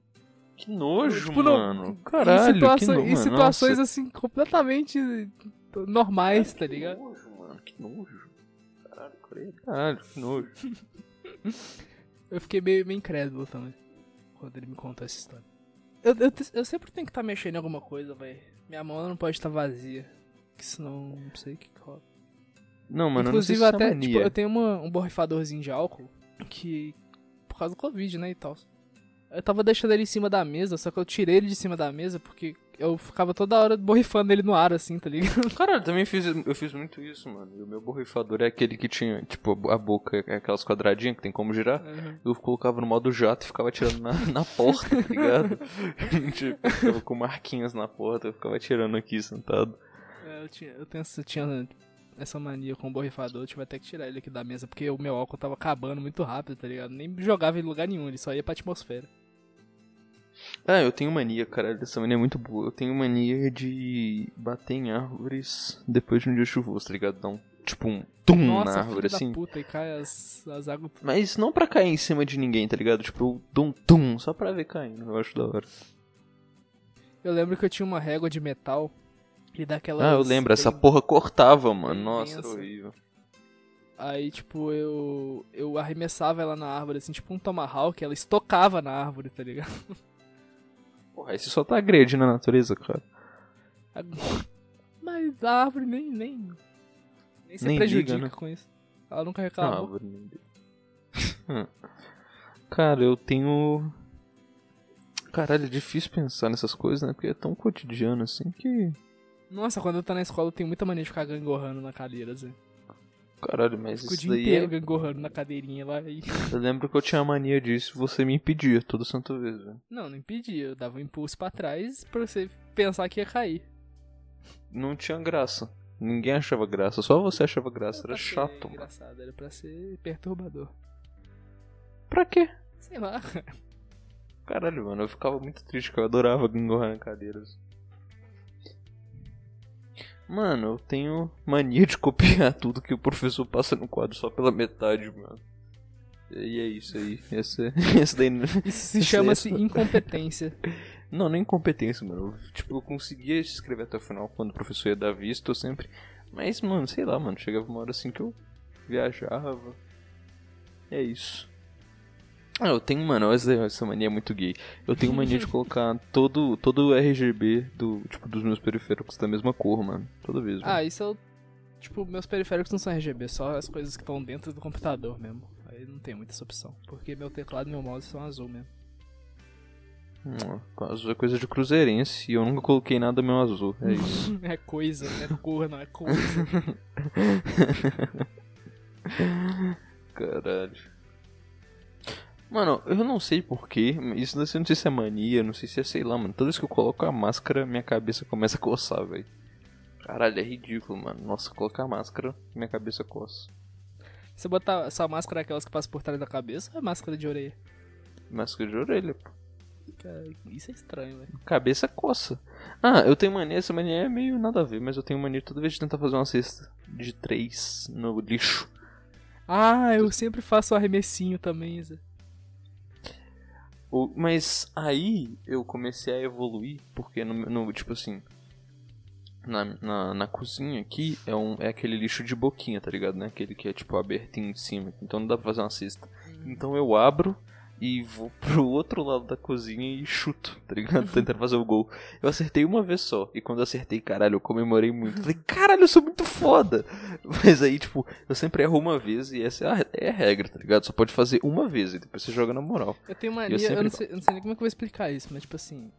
Speaker 2: Que nojo,
Speaker 1: Tipo, não-
Speaker 2: mano. Caralho,
Speaker 1: em, situa-
Speaker 2: que nojo.
Speaker 1: em situações assim, completamente normais, tá ligado?
Speaker 2: Que nojo, mano, que nojo. Caralho, que nojo.
Speaker 1: Eu fiquei meio, meio incrédulo também. Quando ele me contou essa história. Eu, eu, eu sempre tenho que estar mexendo em alguma coisa, velho. Minha mão não pode estar vazia. Que senão não sei o que que rola.
Speaker 2: Não, mano,
Speaker 1: Inclusive,
Speaker 2: eu não sei se
Speaker 1: até,
Speaker 2: é mania.
Speaker 1: tipo, eu tenho uma, um borrifadorzinho de álcool que. Por causa do Covid, né? E tal. Eu tava deixando ele em cima da mesa, só que eu tirei ele de cima da mesa porque eu ficava toda hora borrifando ele no ar, assim, tá ligado?
Speaker 2: Caralho, eu também fiz, eu fiz muito isso, mano. E o meu borrifador é aquele que tinha, tipo, a boca, é aquelas quadradinhas que tem como girar. Eu colocava no modo jato e ficava atirando na, na porta, tá ligado? tipo, ficava com marquinhas na porta, eu ficava atirando aqui sentado.
Speaker 1: É, eu, tinha, eu tenho essa, tinha essa mania com o borrifador, eu tive até que tirar ele aqui da mesa, porque o meu álcool tava acabando muito rápido, tá ligado? Nem jogava em lugar nenhum, ele só ia pra atmosfera.
Speaker 2: Ah, eu tenho mania, caralho, essa mania é muito boa. Eu tenho mania de bater em árvores depois de um dia chuvoso, tá ligado? Então, tipo, tipo um tum
Speaker 1: Nossa,
Speaker 2: na árvore, assim.
Speaker 1: puta, e cai as, as águas.
Speaker 2: Mas não pra cair em cima de ninguém, tá ligado? Tipo, tum tum, só pra ver caindo. Eu acho da hora.
Speaker 1: Eu lembro que eu tinha uma régua de metal e daquelas...
Speaker 2: Ah, eu lembro, essa porra cortava, mano.
Speaker 1: bem
Speaker 2: Nossa, era horrível.
Speaker 1: Aí, tipo, eu eu arremessava ela na árvore, assim, tipo um tomahawk, ela estocava na árvore, tá ligado?
Speaker 2: Porra, aí você só tá agredindo a natureza, cara.
Speaker 1: Mas a árvore nem, nem, nem se
Speaker 2: Nem
Speaker 1: prejudica
Speaker 2: né?
Speaker 1: com isso. Ela nunca
Speaker 2: Ah,
Speaker 1: reclamou.
Speaker 2: árvore. Hum. Cara, eu tenho. Caralho, é difícil pensar nessas coisas, né? Porque é tão cotidiano assim que.
Speaker 1: Nossa, quando eu tô na escola eu tenho muita mania de ficar gangorrando na cadeira, assim.
Speaker 2: Caralho, mas
Speaker 1: Fico o
Speaker 2: isso
Speaker 1: dia
Speaker 2: daí
Speaker 1: inteiro
Speaker 2: é...
Speaker 1: gangorrando na cadeirinha lá e...
Speaker 2: Eu lembro que eu tinha mania disso e você me impedia toda santa vez, velho.
Speaker 1: Não, não impedia, eu dava um impulso pra trás pra você pensar que ia cair.
Speaker 2: Não tinha graça. Ninguém achava graça, só você achava graça.
Speaker 1: Era
Speaker 2: Era chato, mano.
Speaker 1: engraçado, era pra ser perturbador.
Speaker 2: Pra quê?
Speaker 1: Sei lá.
Speaker 2: Caralho, mano, eu ficava muito triste, que eu adorava gangorrar em cadeiras. Mano, eu tenho mania de copiar tudo que o professor passa no quadro só pela metade, mano. E é isso aí. Esse, esse daí.
Speaker 1: Isso se chama-se
Speaker 2: é-
Speaker 1: incompetência.
Speaker 2: Não, nem incompetência, mano. Eu, tipo, eu conseguia escrever até o final quando o professor ia dar visto, eu sempre. Mas, mano, sei lá, mano. Chegava uma hora assim que eu viajava. É isso. Ah, eu tenho, mano, essa, mania é muito gay. Eu tenho mania de colocar todo, todo o RGB do, tipo, dos meus periféricos da mesma cor, mano. Toda vez, mano.
Speaker 1: Ah, isso eu. Tipo, meus periféricos não são RGB, só as coisas que estão dentro do computador mesmo. Aí não tem muita essa opção. Porque meu teclado e meu mouse são azul mesmo.
Speaker 2: Azul é coisa de cruzeirense e eu nunca coloquei nada meu azul. É isso.
Speaker 1: é coisa, não é cor, não é coisa.
Speaker 2: Caralho. Mano, eu não sei porquê, isso eu não sei se é mania, não sei se é sei lá, mano. Toda vez que eu coloco a máscara, minha cabeça começa a coçar, velho. Caralho, é ridículo, mano. Nossa, colocar a máscara, minha cabeça coça.
Speaker 1: Você botar essa máscara é aquelas que passam por trás da cabeça ou é máscara de orelha?
Speaker 2: Máscara de orelha, pô.
Speaker 1: Cara, isso é estranho, velho.
Speaker 2: Cabeça coça. Ah, eu tenho mania, essa mania é meio nada a ver, mas eu tenho mania toda vez de tentar fazer uma cesta de três no lixo.
Speaker 1: Ah, eu sempre faço arremessinho também, Zé.
Speaker 2: Mas aí eu comecei a evoluir, porque no, no- tipo assim, na, na, na cozinha aqui é, um, é aquele lixo de boquinha, tá ligado? Né? Aquele que é tipo abertinho em cima, então não dá pra fazer uma cesta. Então eu abro e vou pro outro lado da cozinha e chuto, tá ligado? Tentando fazer o gol. Eu acertei uma vez só, e quando eu acertei, caralho, eu comemorei muito. Falei, caralho, eu sou muito foda! Mas aí, tipo, eu sempre erro uma vez e essa é a, é a regra, tá ligado? Só pode fazer uma vez e depois você joga na moral.
Speaker 1: Eu tenho mania, eu,
Speaker 2: sempre
Speaker 1: não sei, eu não sei nem como é que eu vou explicar isso, mas tipo assim.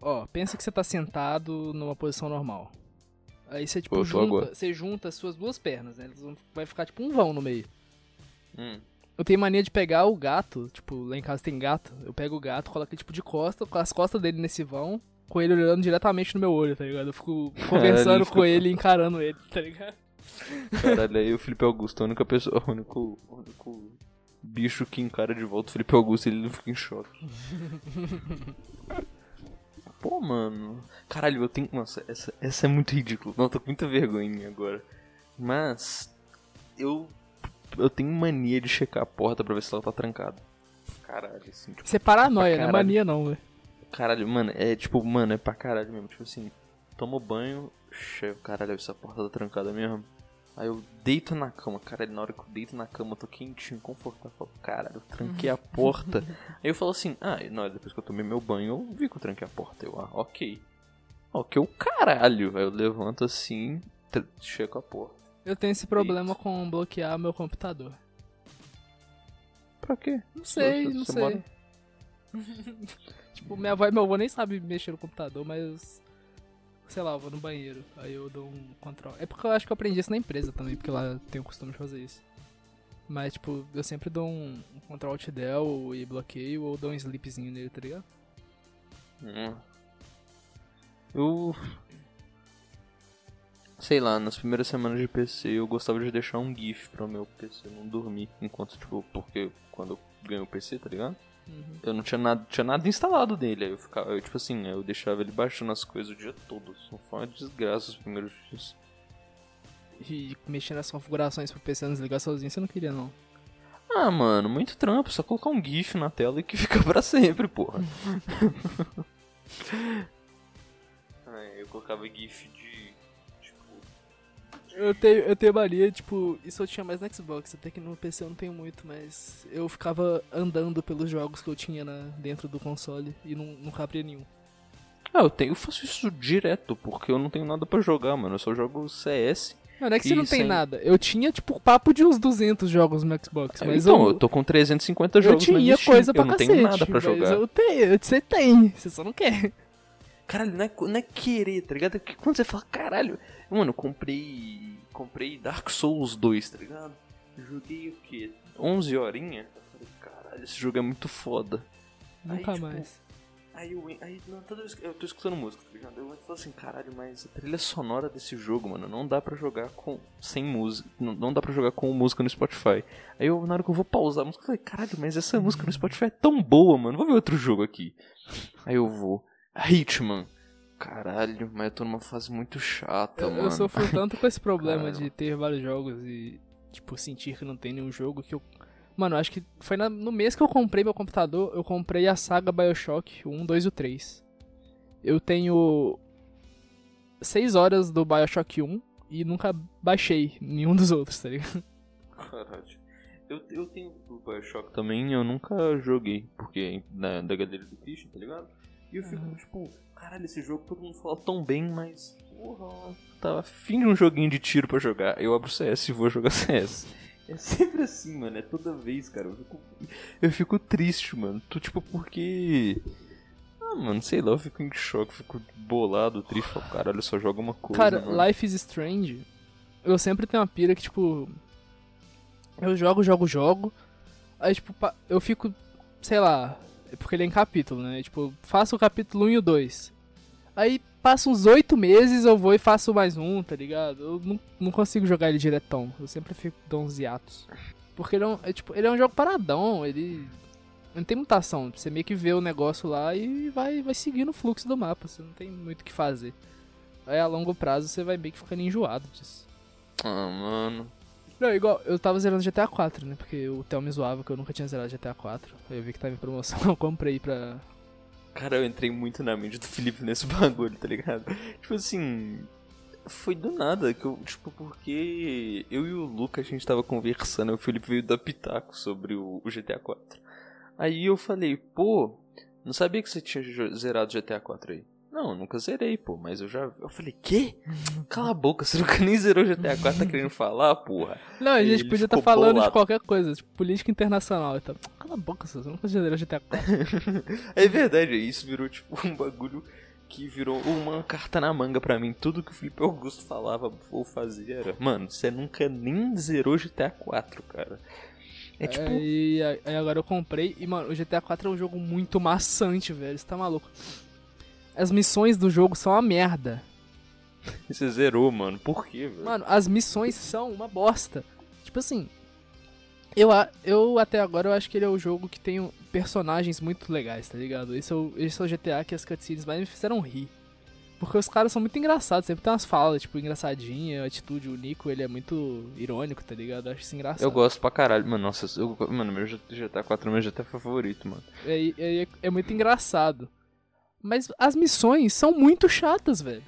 Speaker 1: Ó, pensa que você tá sentado numa posição normal. Aí você, tipo,
Speaker 2: Pô, eu
Speaker 1: junta, você junta as suas duas pernas, né? Elas vão, vai ficar tipo um vão no meio.
Speaker 2: Hum.
Speaker 1: Eu tenho mania de pegar o gato, tipo, lá em casa tem gato. Eu pego o gato, coloco ele tipo de costa, com as costas dele nesse vão, com ele olhando diretamente no meu olho, tá ligado? Eu fico conversando
Speaker 2: ele
Speaker 1: com ele e encarando ele, tá ligado?
Speaker 2: Caralho, aí o Felipe Augusto, a única pessoa, o único, o único bicho que encara de volta o Felipe Augusto, ele não fica em choque. Pô, mano. Caralho, eu tenho. Nossa, essa, essa é muito ridícula. Não, tô com muita vergonha em mim agora. Mas. Eu. Eu tenho mania de checar a porta pra ver se ela tá trancada. Caralho, assim, tipo.
Speaker 1: Isso é paranoia, não é
Speaker 2: caralho.
Speaker 1: mania não, velho.
Speaker 2: Caralho, mano, é tipo, mano, é pra caralho mesmo. Tipo assim, tomo banho, cheio, caralho, essa porta tá trancada mesmo. Aí eu deito na cama, caralho, na hora que eu deito na cama, eu tô quentinho, confortável. Caralho, eu tranquei a porta. Aí eu falo assim, ah, não, depois que eu tomei meu banho, eu vi que eu tranquei a porta. Eu, ah, ok. Ok, o caralho. Aí eu levanto assim, checo a porta.
Speaker 1: Eu tenho esse problema com bloquear meu computador.
Speaker 2: Pra quê?
Speaker 1: Não sei,
Speaker 2: Você-
Speaker 1: não
Speaker 2: você
Speaker 1: sei. tipo, minha avó e meu avô nem sabem mexer no computador, mas. Sei lá, eu vou no banheiro. Aí eu dou um control. É porque eu acho que eu aprendi isso na empresa também, porque lá eu tenho o costume de fazer isso. Mas, tipo, eu sempre dou um, um control alt del e bloqueio, ou dou um sleepzinho nele, tá ligado?
Speaker 2: Hum. Eu. Sei lá, nas primeiras semanas de PC eu gostava de deixar um GIF pra meu PC não dormir. Enquanto, tipo, porque quando eu ganhei o PC, tá ligado?
Speaker 1: Uhum.
Speaker 2: Eu não tinha nada, tinha nada instalado nele. Aí eu ficava, eu, tipo assim, eu deixava ele baixando as coisas o dia todo. Isso foi uma desgraça os primeiros dias.
Speaker 1: e mexer nas configurações pro PC não desligar sozinho, você não queria, não.
Speaker 2: Ah, mano, muito trampo. Só colocar um GIF na tela e que fica pra sempre, porra. Ai, eu colocava GIF de.
Speaker 1: Eu tenho, eu tenho mania, tipo, isso eu tinha mais no Xbox, até que no PC eu não tenho muito, mas eu ficava andando pelos jogos que eu tinha na, dentro do console e não, nunca abria nenhum.
Speaker 2: Ah, eu, tenho, eu faço isso direto, porque eu não tenho nada pra jogar, mano. Eu só jogo CS.
Speaker 1: Não, não é que você não tem
Speaker 2: sem-
Speaker 1: nada. Eu tinha, tipo, papo de uns 200 jogos no Xbox, mas
Speaker 2: então, eu...
Speaker 1: eu,
Speaker 2: tô com 350
Speaker 1: eu
Speaker 2: jogos
Speaker 1: tinha
Speaker 2: Steam.
Speaker 1: coisa pra
Speaker 2: Eu não
Speaker 1: cacete.
Speaker 2: tenho nada pra jogar.
Speaker 1: Eu tenho, você tem, você só não quer.
Speaker 2: Caralho, não é, não é querer, tá ligado? É quando você fala, caralho, mano, eu comprei. Comprei Dark Souls 2, tá ligado? Joguei o quê? 11 horinhas? Eu falei, caralho, esse jogo é muito foda.
Speaker 1: Nunca
Speaker 2: tipo,
Speaker 1: mais.
Speaker 2: Aí eu, aí, não, toda vez eu tô escutando música, tá ligado? Eu falo assim, caralho, mas a trilha sonora desse jogo, mano, não dá pra jogar com sem música, não, não dá pra jogar com música no Spotify. Aí eu, na hora que eu vou pausar a música, eu falei, caralho, mas essa música no Spotify é tão boa, mano, vou ver outro jogo aqui. Aí eu vou, Hitman. Caralho, mas eu tô numa fase muito chata,
Speaker 1: Eu,
Speaker 2: mano.
Speaker 1: eu sofro tanto com esse problema
Speaker 2: Caralho.
Speaker 1: de ter vários jogos e, tipo, sentir que não tem nenhum jogo que eu. Mano, acho que foi na- no mês que eu comprei meu computador, eu comprei a saga Bioshock, o 1, 2 e o 3. Eu tenho 6 horas do Bioshock 1 e nunca baixei nenhum dos outros, tá ligado?
Speaker 2: Caralho. Eu, eu tenho o Bioshock também, eu nunca joguei, porque na, da galera do Christian, tá ligado? E eu fico tipo, caralho, esse jogo todo mundo fala tão bem, mas porra, tava afim de um joguinho de tiro pra jogar. Eu abro CS e vou jogar CS. É sempre assim, mano, é toda vez, cara. Eu fico, eu fico triste, mano. Tu, tipo, porque. Ah, mano, sei lá, eu fico em choque, fico bolado, triste. Falo, caralho, só jogo uma coisa.
Speaker 1: Cara,
Speaker 2: mano.
Speaker 1: Life is Strange, eu sempre tenho uma pira que, tipo. Eu jogo, jogo, jogo. Aí, tipo, eu fico, sei lá. Porque ele é em capítulo, né? Tipo, faço o capítulo 1 e o 2. Aí passa uns 8 meses, eu vou e faço mais um, tá ligado? Eu não, não consigo jogar ele diretão. Eu sempre fico dou uns hiatos. Porque ele é, um, é, tipo, ele é um jogo paradão, ele. Não tem mutação. Você meio que vê o negócio lá e vai, vai seguindo o fluxo do mapa. Você não tem muito o que fazer. Aí a longo prazo você vai meio que ficando enjoado disso.
Speaker 2: Ah, mano.
Speaker 1: Não, igual, eu tava zerando GTA 4, né? Porque o Theo me zoava que eu nunca tinha zerado GTA 4. Aí eu vi que tava em promoção, eu comprei pra.
Speaker 2: Cara, eu entrei muito na mente do Felipe nesse bagulho, tá ligado? Tipo assim. Foi do nada que eu. Tipo, porque eu e o Luca a gente tava conversando, e o Felipe veio dar pitaco sobre o, o GTA 4. Aí eu falei, pô, não sabia que você tinha zerado GTA 4 aí. Não, nunca zerei, pô, mas eu já. Eu falei, quê? Cala a boca, você nunca nem zerou GTA 4, tá querendo falar, porra?
Speaker 1: Não, a gente podia estar
Speaker 2: ficou
Speaker 1: falando de
Speaker 2: bolado.
Speaker 1: qualquer coisa, tipo, política internacional e tal. Cala a boca, você nunca zerou GTA 4.
Speaker 2: É verdade, isso virou tipo um bagulho que virou uma carta na manga pra mim. Tudo que o Felipe Augusto falava ou fazia era, mano, você nunca nem zerou GTA 4, cara. É tipo,
Speaker 1: Aí, aí agora eu comprei e, mano, o GTA 4 é um jogo muito maçante, velho. Você tá maluco. As missões do jogo são uma merda.
Speaker 2: você zerou, mano. Por quê, velho?
Speaker 1: Mano, as missões são uma bosta. Tipo assim, eu, eu até agora eu acho que ele é o jogo que tem personagens muito legais, tá ligado? Esse é o, esse é o GTA que as cutscenes mais me fizeram rir. Porque os caras são muito engraçados, sempre tem umas falas, tipo, engraçadinha, a atitude, o Nico, ele é muito irônico, tá ligado? Eu acho isso engraçado.
Speaker 2: Eu gosto pra caralho, mano. Nossa, eu, mano, meu GTA 4 é meu GTA favorito, mano.
Speaker 1: É, é, é muito engraçado. Mas as missões são muito chatas, velho.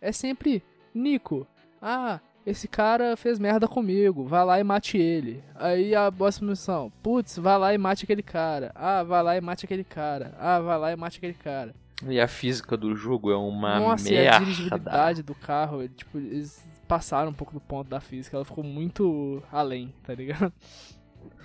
Speaker 1: É sempre, Nico, ah, esse cara fez merda comigo, vai lá e mate ele. Aí a próxima missão, putz, vai lá e mate aquele cara. Ah, vai lá e mate aquele cara. Ah, vai lá e mate aquele cara.
Speaker 2: E a física do jogo é uma
Speaker 1: Nossa,
Speaker 2: merda.
Speaker 1: a dirigibilidade do carro, ele, tipo, eles passaram um pouco do ponto da física, ela ficou muito além, tá ligado?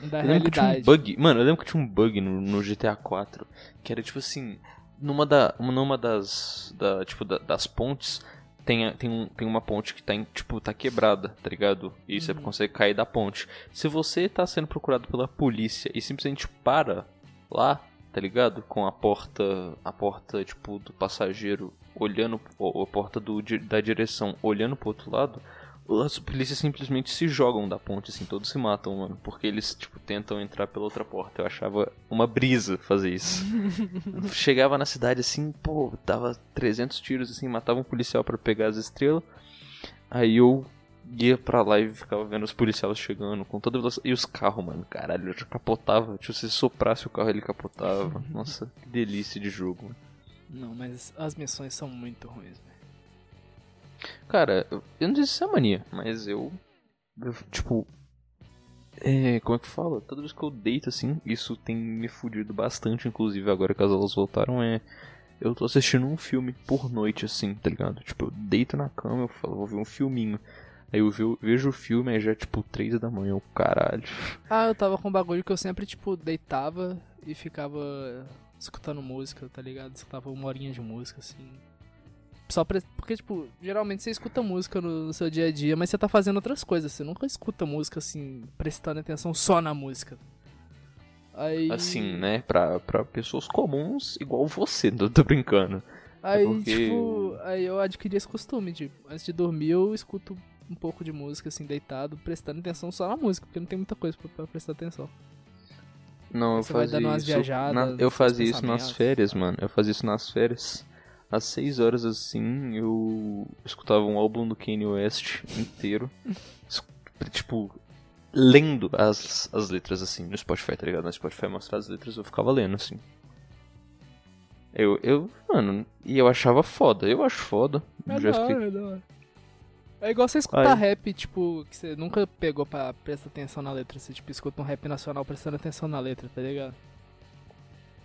Speaker 1: Da
Speaker 2: Eu que tinha um
Speaker 1: realidade.
Speaker 2: bug. Mano, eu lembro que tinha um bug no, no GTA 4 que era tipo assim, numa da numa das da, tipo da- das pontes tem, tem, um, tem uma ponte que tá em, tipo tá quebrada, tá ligado? E você consegue cair da ponte. Se você tá sendo procurado pela polícia e simplesmente para lá, tá ligado? Com a porta a porta tipo do passageiro olhando ou a porta do, da direção olhando pro outro lado, as polícias simplesmente se jogam da ponte, assim, todos se matam, mano. Porque eles, tipo, tentam entrar pela outra porta. Eu achava uma brisa fazer isso. Chegava na cidade, assim, pô, dava 300 tiros, assim, matava um policial pra pegar as estrelas. Aí eu ia pra lá e ficava vendo os policiais chegando com toda velocidade. E os carros, mano, caralho, já capotava. Tipo, se soprasse o carro, ele capotava. Nossa, que delícia de jogo.
Speaker 1: Não, mas as missões são muito ruins, velho.
Speaker 2: Cara, eu não sei se isso é mania, mas eu. eu tipo. É, como é que fala? Toda vez que eu deito assim, isso tem me fudido bastante, inclusive agora que as aulas voltaram, é. Eu tô assistindo um filme por noite, assim, tá ligado? Tipo, eu deito na cama, eu falo, vou ver um filminho. Aí eu vejo, o filme, aí já é tipo 3 da manhã, o caralho.
Speaker 1: Ah, eu tava com um bagulho que eu sempre, tipo, deitava e ficava escutando música, tá ligado? Escutava uma horinha de música, assim. Só pra, porque, tipo, geralmente você escuta música no, no, seu dia a dia, mas você tá fazendo outras coisas. Você nunca escuta música, assim, prestando atenção só na música. Aí...
Speaker 2: Assim, né? Pra, pra pessoas comuns, igual você, não tô brincando.
Speaker 1: Aí, é porque... tipo, aí eu adquiri esse costume de, antes de dormir, eu escuto um pouco de música, assim, deitado, prestando atenção só na música, porque não tem muita coisa pra, pra prestar atenção.
Speaker 2: Não, eu fazia isso. Na, eu fazia isso nas férias, mano. Eu fazia isso nas férias. Às 6 horas assim, eu escutava um álbum do Kanye West inteiro. tipo, lendo as, as letras assim no Spotify, tá ligado? No Spotify mostrar as letras, eu ficava lendo assim. Eu, eu, mano, e eu achava foda. Eu acho foda.
Speaker 1: É da hora, é da hora. É igual você escutar rap, tipo, que você nunca pegou pra prestar atenção na letra. Você, tipo, escuta um rap nacional prestando atenção na letra, tá ligado?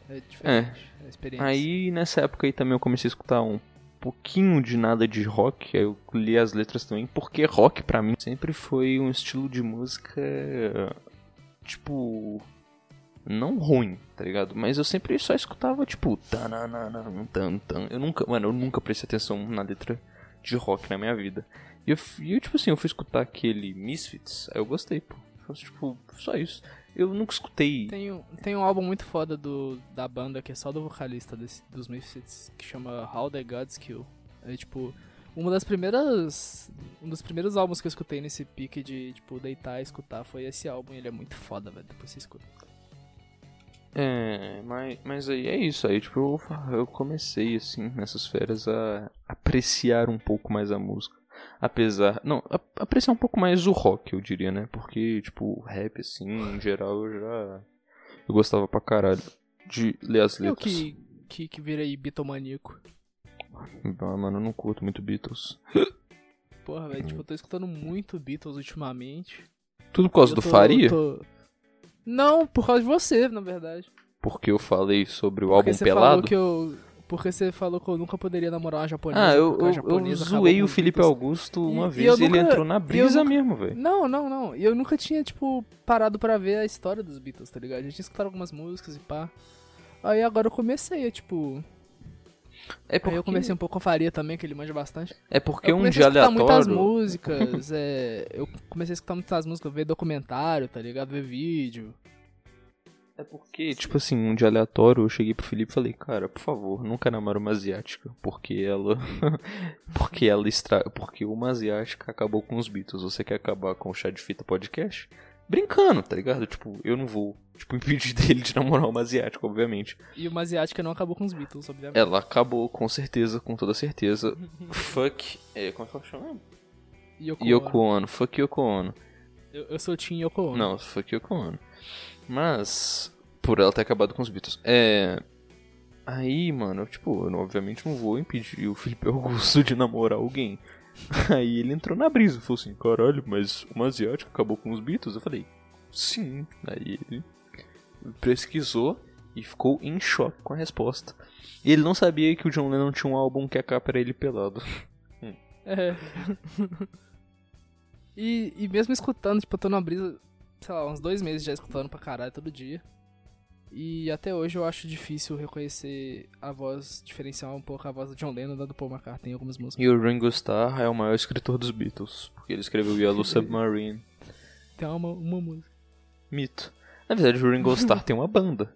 Speaker 1: É diferente. É. A experiência.
Speaker 2: Aí, nessa época aí também eu comecei a escutar um pouquinho de nada de rock. Aí eu li as letras também, porque rock pra mim sempre foi um estilo de música. Tipo. Não ruim, tá ligado? Mas eu sempre só escutava, tipo. Tan, tan. Eu nunca, mano, eu nunca prestei atenção na letra de rock na minha vida. E eu, eu, tipo assim, eu fui escutar aquele Misfits, aí eu gostei, pô. Tipo, só isso. Eu nunca escutei.
Speaker 1: Tem, um, tem um álbum muito foda do, da banda que é só do vocalista desse, dos Misfits, que chama How the Gods Kill. É tipo, uma das primeiras. Um dos primeiros álbuns que eu escutei nesse pique de, tipo, deitar e escutar foi esse álbum e ele é muito foda, velho. Depois você escuta.
Speaker 2: É, mas, mas aí é isso. Aí, tipo, eu, eu comecei, assim, nessas férias a apreciar um pouco mais a música. Apesar. Não, apreciar um pouco mais o rock, eu diria, né? Porque, tipo, rap, assim, em geral, eu já. Eu gostava pra caralho de ler as letras. Eu
Speaker 1: que, que, que virei bitomaníaco.
Speaker 2: Ah, mano, eu não curto muito Beatles.
Speaker 1: Porra, velho, tipo, eu tô escutando muito Beatles ultimamente.
Speaker 2: Tudo por causa do tô, Faria? Tô...
Speaker 1: Não, por causa de você, na verdade.
Speaker 2: Porque eu falei sobre o Porque álbum pelado? Falou
Speaker 1: que eu porque você falou que eu nunca poderia namorar uma japonesa.
Speaker 2: Ah, eu, eu, eu zoei o Felipe Augusto uma e, vez e, ele nunca, entrou na brisa nunca, mesmo, velho.
Speaker 1: Não, não, não. E eu nunca tinha, tipo, parado para ver a história dos Beatles, tá ligado? Eu tinha escutado algumas músicas e pá. Aí agora eu comecei a, tipo. É porque... Aí eu comecei um pouco com a Faria também, que ele manja bastante.
Speaker 2: É porque um dia aleatório...
Speaker 1: Eu comecei a escutar muitas músicas, é... Eu comecei a escutar muitas músicas, ver documentário, tá ligado? Ver vídeo.
Speaker 2: É porque, tipo assim, um dia aleatório eu cheguei pro Felipe e falei, cara, por favor, nunca namora uma asiática, porque ela. porque ela extra. Porque uma asiática acabou com os Beatles. Você quer acabar com o chá de fita podcast? Brincando, tá ligado? Tipo, eu não vou, tipo, impedir dele de namorar uma asiática, obviamente.
Speaker 1: E uma asiática não acabou com os Beatles, obviamente.
Speaker 2: Ela acabou, com certeza, com toda certeza. Fuck. É, como é que ela chama? Yoko, Yoko Ono. Fuck Yoko Ono.
Speaker 1: Eu, eu sou Tim Yoko Ono.
Speaker 2: Não, fuck Yoko Ono. Mas, por ela ter acabado com os Beatles. É. Aí, mano, tipo, eu obviamente não vou impedir o Felipe Augusto de namorar alguém. Aí ele entrou na brisa, falou assim: caralho, mas uma asiática acabou com os Beatles? Eu falei: sim. Aí ele pesquisou e ficou em choque com a resposta. E ele não sabia que o John Lennon tinha um álbum que a capa era ele pelado.
Speaker 1: É. e, e mesmo escutando, tipo, eu tô na brisa sei lá, uns dois meses já escutando pra caralho todo dia. E até hoje eu acho difícil reconhecer a voz, diferenciar um pouco a voz do John Lennon da do Paul McCartney em algumas músicas.
Speaker 2: E o Ringo Starr é o maior escritor dos Beatles, porque ele escreveu Yellow Submarine.
Speaker 1: Tem uma, uma música.
Speaker 2: Mito. Na verdade, o Ringo Starr tem uma banda.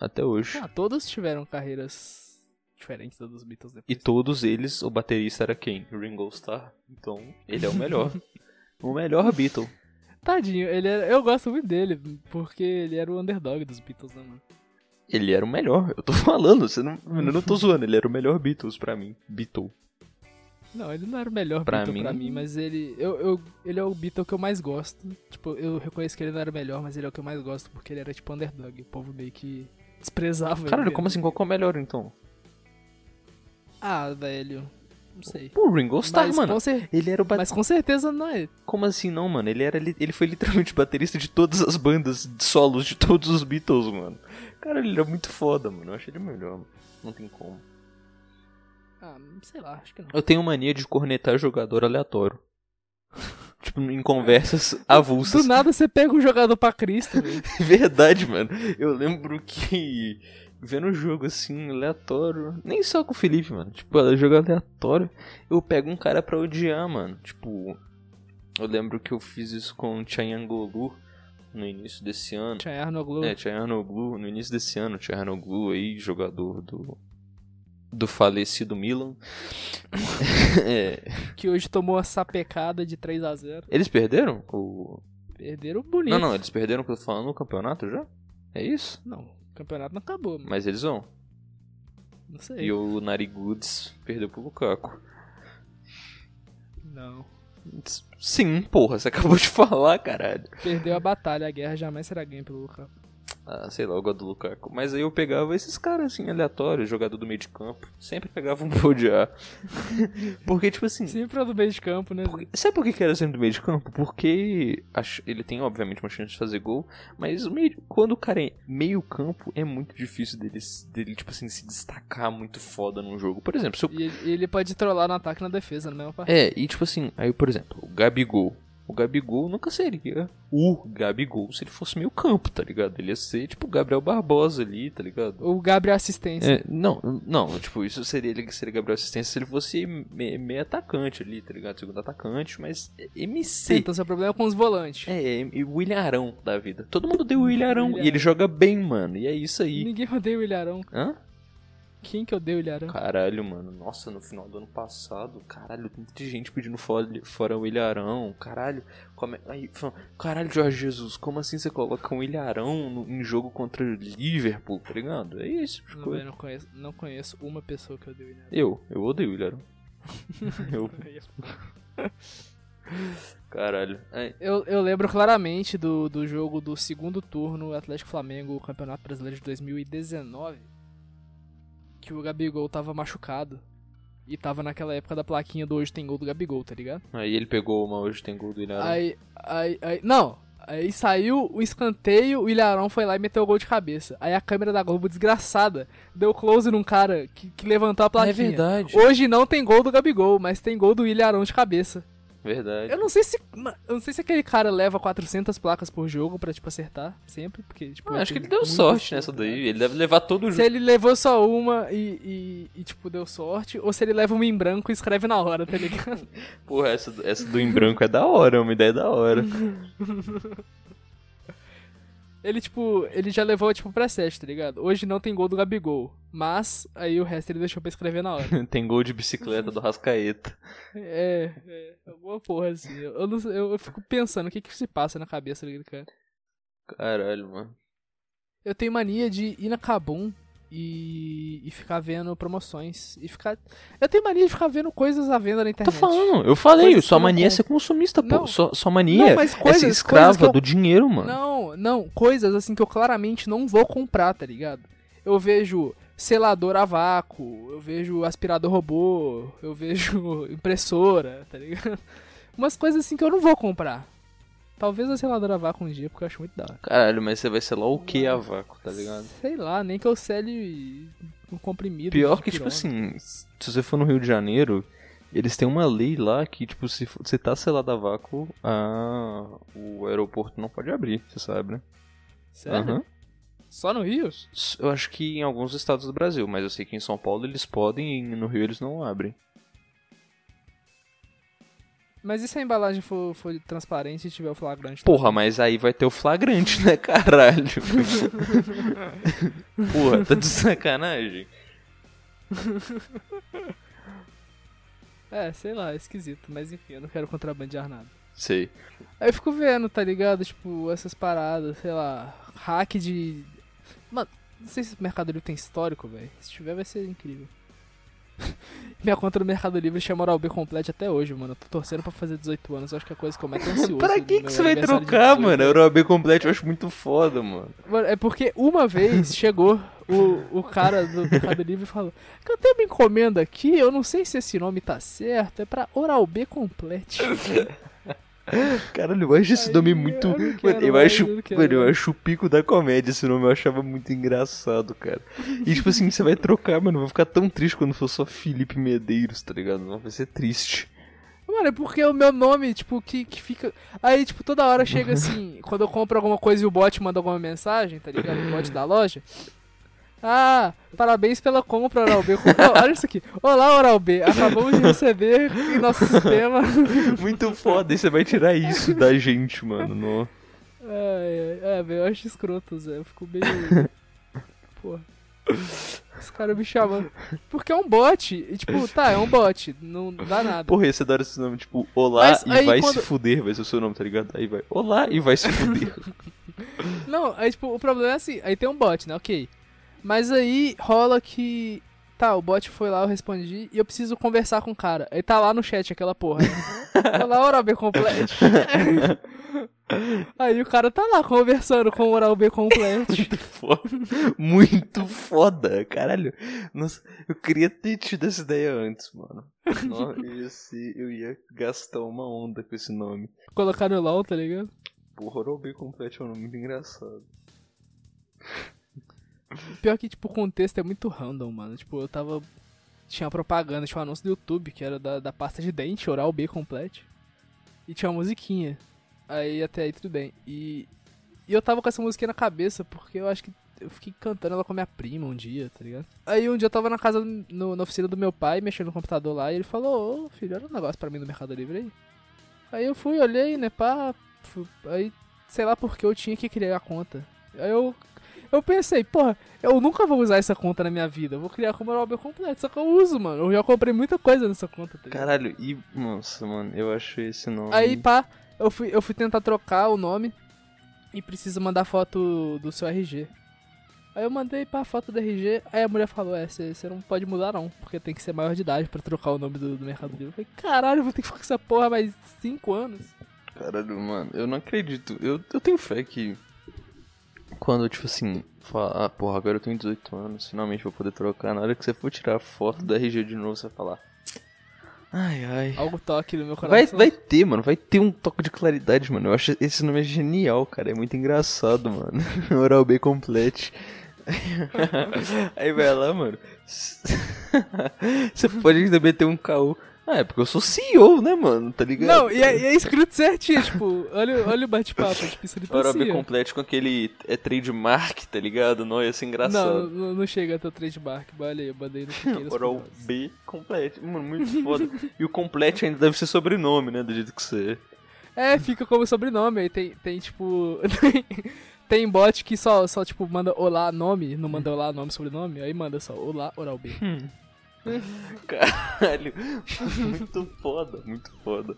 Speaker 2: Até hoje.
Speaker 1: Ah, todos tiveram carreiras diferentes da dos Beatles depois.
Speaker 2: E todos eles, o baterista era quem? Ringo Starr. Então, ele é o melhor. o melhor Beatle.
Speaker 1: Tadinho, ele era, eu gosto muito dele, porque ele era o underdog dos Beatles, né, mano?
Speaker 2: Ele era o melhor, eu tô falando, você não, eu não tô zoando, ele era o melhor Beatles pra mim. Beatle.
Speaker 1: Não, ele não era o melhor
Speaker 2: Pra
Speaker 1: Beatle
Speaker 2: mim-
Speaker 1: pra mim, mas ele. Eu, eu, ele é o Beatle que eu mais gosto. Tipo, eu reconheço que ele não era o melhor, mas ele é o que eu mais gosto, porque ele era tipo underdog. O povo meio que desprezava ele.
Speaker 2: Caralho, como assim? Qual que é o melhor então?
Speaker 1: Ah, velho. Não sei.
Speaker 2: O Ringo Starr, mano.
Speaker 1: cer-
Speaker 2: Ele era o bat...
Speaker 1: mas com certeza não é.
Speaker 2: Como assim não, mano? Ele era ele foi literalmente baterista de todas as bandas de solos de todos os Beatles, mano. Cara, ele era muito foda, mano. Eu achei ele melhor, mano. Não tem como.
Speaker 1: Ah, sei lá, acho que não.
Speaker 2: Eu tenho mania de cornetar jogador aleatório. tipo, em conversas avulsas.
Speaker 1: Do nada você pega um jogador pra Cristo.
Speaker 2: Verdade, mano. Eu lembro que vendo o jogo assim, aleatório, nem só com o Felipe, mano. Tipo, jogo aleatório, eu pego um cara pra odiar, mano. Tipo, eu lembro que eu fiz isso com o Chayangolu no início desse ano.
Speaker 1: Chayarnoglu.
Speaker 2: É, Chayarnoglu, no início desse ano, Chayarnoglu aí, jogador do do falecido Milan. É,
Speaker 1: Que hoje tomou uma sapecada de 3 a 0
Speaker 2: eles perderam? O...
Speaker 1: Perderam bonito.
Speaker 2: Não, não, eles perderam que eu tô falando no campeonato já? É isso?
Speaker 1: Não, o campeonato não acabou, mano.
Speaker 2: Mas eles vão.
Speaker 1: Não sei.
Speaker 2: E o Narigudes perdeu pro Lukaku.
Speaker 1: Não.
Speaker 2: Sim, porra, você acabou de falar, caralho.
Speaker 1: Perdeu a batalha, a guerra jamais será ganha pelo Lukaku.
Speaker 2: Ah, sei lá, eu gosto do Lukaku. Mas aí eu pegava esses caras assim, aleatórios, jogador do meio de campo. Sempre pegava um odiar. Porque, tipo assim.
Speaker 1: Sempre é do meio de campo, né? Zé?
Speaker 2: Sabe por que que era sempre do meio de campo? Porque ele tem, obviamente, uma chance de fazer gol, mas o meio- quando o cara é meio campo, é muito difícil dele, dele, tipo assim, se destacar muito foda num jogo. Por exemplo, se eu
Speaker 1: E ele, pode trollar no ataque e na defesa, na mesma.
Speaker 2: É, e tipo assim, aí por exemplo, o Gabigol. O Gabigol nunca seria o Gabigol se ele fosse meio campo, tá ligado? Ele ia ser tipo o Gabriel Barbosa ali, tá ligado?
Speaker 1: O Gabriel assistência.
Speaker 2: É, não, não, tipo, isso seria ele que seria Gabriel Assistência se ele fosse me- meio atacante ali, tá ligado? Segundo atacante, mas é MC.
Speaker 1: Então seu problema é com os volantes.
Speaker 2: É, é, o William Arão da vida. Todo mundo deu o William Arão.
Speaker 1: William
Speaker 2: E ele joga bem, mano. E é isso aí.
Speaker 1: Ninguém odeia o Ilharão.
Speaker 2: Hã?
Speaker 1: Quem que odeia o Ilharão?
Speaker 2: Caralho, mano. Nossa, no final do ano passado, caralho, muita gente pedindo fora, fora o Ilharão. Caralho, como é... Aí, falando, caralho, Jorge Jesus, como assim você coloca um Ilharão no- em jogo contra o Liverpool, tá ligado? É isso, tipo
Speaker 1: Não,
Speaker 2: coisa.
Speaker 1: não, conheço, não conheço uma pessoa que odeia o Ilharão.
Speaker 2: Eu, eu odeio o Ilharão. eu, caralho. É,
Speaker 1: Eu, eu lembro claramente do, do jogo do segundo turno Atlético Flamengo, Campeonato Brasileiro de 2019. Que o Gabigol tava machucado. E tava naquela época da plaquinha do Hoje Tem Gol do Gabigol, tá ligado?
Speaker 2: aí ele pegou uma hoje tem gol do Ilharão.
Speaker 1: Aí, aí, aí. Não! Aí saiu o escanteio, o Ilharão foi lá e meteu o gol de cabeça. Aí a câmera da Globo, desgraçada, deu close num cara que, que levantou a
Speaker 2: é
Speaker 1: plaquinha.
Speaker 2: verdade.
Speaker 1: Hoje não tem gol do Gabigol, mas tem gol do Ilharão de cabeça.
Speaker 2: Verdade.
Speaker 1: Eu não sei se. Eu não sei se aquele cara leva 400 placas por jogo pra, tipo, acertar sempre, porque, tipo.
Speaker 2: Ah, acho que ele deu sorte nessa
Speaker 1: né?
Speaker 2: daí. Ele deve levar todo o
Speaker 1: Se
Speaker 2: jogo.
Speaker 1: ele levou só uma e, e, e, tipo, deu sorte, ou se ele leva uma em branco e escreve na hora, tá ligado?
Speaker 2: Porra, essa, essa do em branco é da hora, é uma ideia da hora.
Speaker 1: Ele, tipo, ele já levou, tipo, pra set, tá ligado? Hoje não tem gol do Gabigol, mas aí o resto ele deixou pra escrever na hora.
Speaker 2: Tem gol de bicicleta do Rascaeta.
Speaker 1: É, é, alguma porra assim. Eu, eu, não eu, eu fico pensando o que que se passa na cabeça daquele cara.
Speaker 2: Caralho, mano.
Speaker 1: Eu tenho mania de ir na Kabum e, e ficar vendo promoções. E ficar. Eu tenho mania de ficar vendo coisas à venda na
Speaker 2: Tô
Speaker 1: internet.
Speaker 2: falando, eu falei,
Speaker 1: Coisas
Speaker 2: sua mania é
Speaker 1: compro.
Speaker 2: ser consumista, pô.
Speaker 1: Não.
Speaker 2: Sua, sua mania
Speaker 1: Não, mas
Speaker 2: é
Speaker 1: coisas-
Speaker 2: ser
Speaker 1: coisas
Speaker 2: escrava
Speaker 1: eu-
Speaker 2: do dinheiro, mano.
Speaker 1: Não, não, coisas assim que eu claramente não vou comprar, tá ligado? Eu vejo selador a vácuo, eu vejo aspirador robô, eu vejo impressora, tá ligado? Umas coisas assim que eu não vou comprar. Talvez a seladora a vácuo um dia, porque eu acho muito da hora.
Speaker 2: Caralho, mas você vai lá o que a vácuo, tá ligado?
Speaker 1: Sei lá, nem que eu cele um comprimido.
Speaker 2: Pior que, tipo assim, se você for no Rio de Janeiro, eles têm uma lei lá que, tipo, se você tá selado a vácuo, a... o aeroporto não pode abrir, você sabe, né?
Speaker 1: Sério?
Speaker 2: Aham.
Speaker 1: Só no Rio?
Speaker 2: Eu acho que em alguns estados do Brasil, mas eu sei que em São Paulo eles podem e no Rio eles não abrem.
Speaker 1: Mas e se a embalagem for, for transparente e tiver o flagrante?
Speaker 2: Porra, mas aí vai ter o flagrante, né, caralho? Porra, tá de sacanagem?
Speaker 1: É, sei lá, é esquisito. Mas enfim, eu não quero contrabandear nada.
Speaker 2: Sei.
Speaker 1: Aí eu fico vendo, tá ligado? Tipo, essas paradas, sei lá, hack de. Mano, não sei se o Mercado Livre tem histórico, velho. Se tiver, vai ser incrível. Minha conta no Mercado Livre chama Oral B Complete até hoje, mano. Eu tô torcendo pra fazer 18 anos. Eu acho que é a coisa que eu mais tô ansioso.
Speaker 2: pra que, que você vai trocar,
Speaker 1: 18
Speaker 2: mano? Euro B completo eu acho muito foda, mano.
Speaker 1: Mano, é porque uma vez chegou o, o cara do Mercado Livre e falou: eu tenho uma encomenda aqui, eu não sei se esse nome tá certo, é pra Oral B Complete.
Speaker 2: Caralho, eu acho esse
Speaker 1: Aí,
Speaker 2: nome muito.
Speaker 1: eu
Speaker 2: mano, eu
Speaker 1: mais,
Speaker 2: acho.
Speaker 1: eu
Speaker 2: mano, eu acho o pico da comédia esse nome, eu achava muito engraçado, cara. E tipo assim, você vai trocar, mano. Eu vou ficar tão triste quando for só Felipe Medeiros, tá ligado? Não, vai ser triste.
Speaker 1: Mano, é porque o meu nome, tipo, que, que fica. Aí, tipo, toda hora chega assim, quando eu compro alguma coisa e o bot manda alguma mensagem, tá ligado? O bot da loja. Ah, parabéns pela compra, Oral B. Olha isso aqui. Olá, Oral B. Acabamos de receber em nosso sistema.
Speaker 2: Muito foda, você vai tirar isso da gente, mano. No...
Speaker 1: É, é, é, eu acho escroto, Zé. Eu fico meio. Porra. Os caras me chamando. Porque é um bot. E, tipo, tá, é um bot. Não dá nada.
Speaker 2: Porra, ia ser da hora esse nome, tipo, olá
Speaker 1: Mas
Speaker 2: e vai
Speaker 1: quando-
Speaker 2: se fuder, vai ser o seu nome, tá ligado? Aí vai, olá e vai se fuder.
Speaker 1: Não, aí, tipo, o problema é assim. Aí tem um bot, né? Ok. Mas aí rola que. Tá, o bot foi lá, eu respondi, e eu preciso conversar com o cara. Aí tá lá no chat aquela porra. Olá, Oral B Complete. Aí o cara tá lá conversando com o Oral B Complete.
Speaker 2: Muito foda. Muito foda, caralho. Nossa, eu queria ter tido essa ideia antes, mano. Nossa, eu ia, ser- eu ia gastar uma onda com esse nome.
Speaker 1: Colocar no LOL, tá ligado?
Speaker 2: Porra, Oral B Complete é um nome muito engraçado.
Speaker 1: Pior que, tipo, o contexto é muito random, mano. Tipo, eu tava. Tinha propaganda, tinha um anúncio do YouTube que era da, da pasta de dente, Oral B Complete. E tinha uma musiquinha. Aí até aí tudo bem. E, e eu tava com essa musiquinha na cabeça, porque eu acho que eu fiquei cantando ela com a minha prima um dia, tá ligado? Aí um dia eu tava na casa, no- na oficina do meu pai, mexendo no computador lá, e ele falou, ô filho, olha um negócio pra mim do Mercado Livre aí. Aí eu fui, olhei, né, pá, fu- aí sei lá porque eu tinha que criar a conta. Aí eu, eu pensei, porra, eu nunca vou usar essa conta na minha vida, eu vou criar como B completo, só que eu uso, mano, eu já comprei muita coisa nessa conta, tá?
Speaker 2: Caralho, e. Nossa, mano, eu acho esse nome.
Speaker 1: Aí, pá, eu fui, eu fui tentar trocar o nome e precisa mandar foto do seu RG. Aí eu mandei pá, foto do RG, aí a mulher falou, é, você não pode mudar não, porque tem que ser maior de idade pra trocar o nome do, do Mercado Livre. Eu falei, caralho, eu vou ter que ficar com essa porra mais 5 anos.
Speaker 2: Caralho, mano, eu não acredito. Eu, eu tenho fé que. Quando, tipo assim, fala, ah, porra, agora eu tenho 18 anos, finalmente vou poder trocar. Na hora que você for tirar a foto do RG de novo, você vai falar. Ai, ai.
Speaker 1: Algo toque no meu
Speaker 2: Vai,
Speaker 1: coração.
Speaker 2: vai ter, mano, vai ter um toque de claridade, mano. Eu acho esse nome é genial, cara. É muito engraçado, mano. Oral B complete. Aí vai lá, mano. Você pode ainda meter um caô. É porque eu sou CEO, né, mano? Tá ligado?
Speaker 1: Não, e é, e é escrito certinho, tipo, olha, olha o bate-papo, tipo, isso ali
Speaker 2: Oral B complete com aquele é trademark, tá ligado? Não, ia ser engraçado.
Speaker 1: não, não chega até o trademark, olha aí, eu mandei no
Speaker 2: Oral. B complete. Mano, muito foda. e o complete ainda deve ser sobrenome, né? Do jeito que você é.
Speaker 1: É, fica como sobrenome. Aí tem, tem tipo. Tem, bot que só, só, tipo, manda olá nome, não manda olá nome sobrenome, aí manda só olá oral B.
Speaker 2: Caralho, muito foda, muito foda.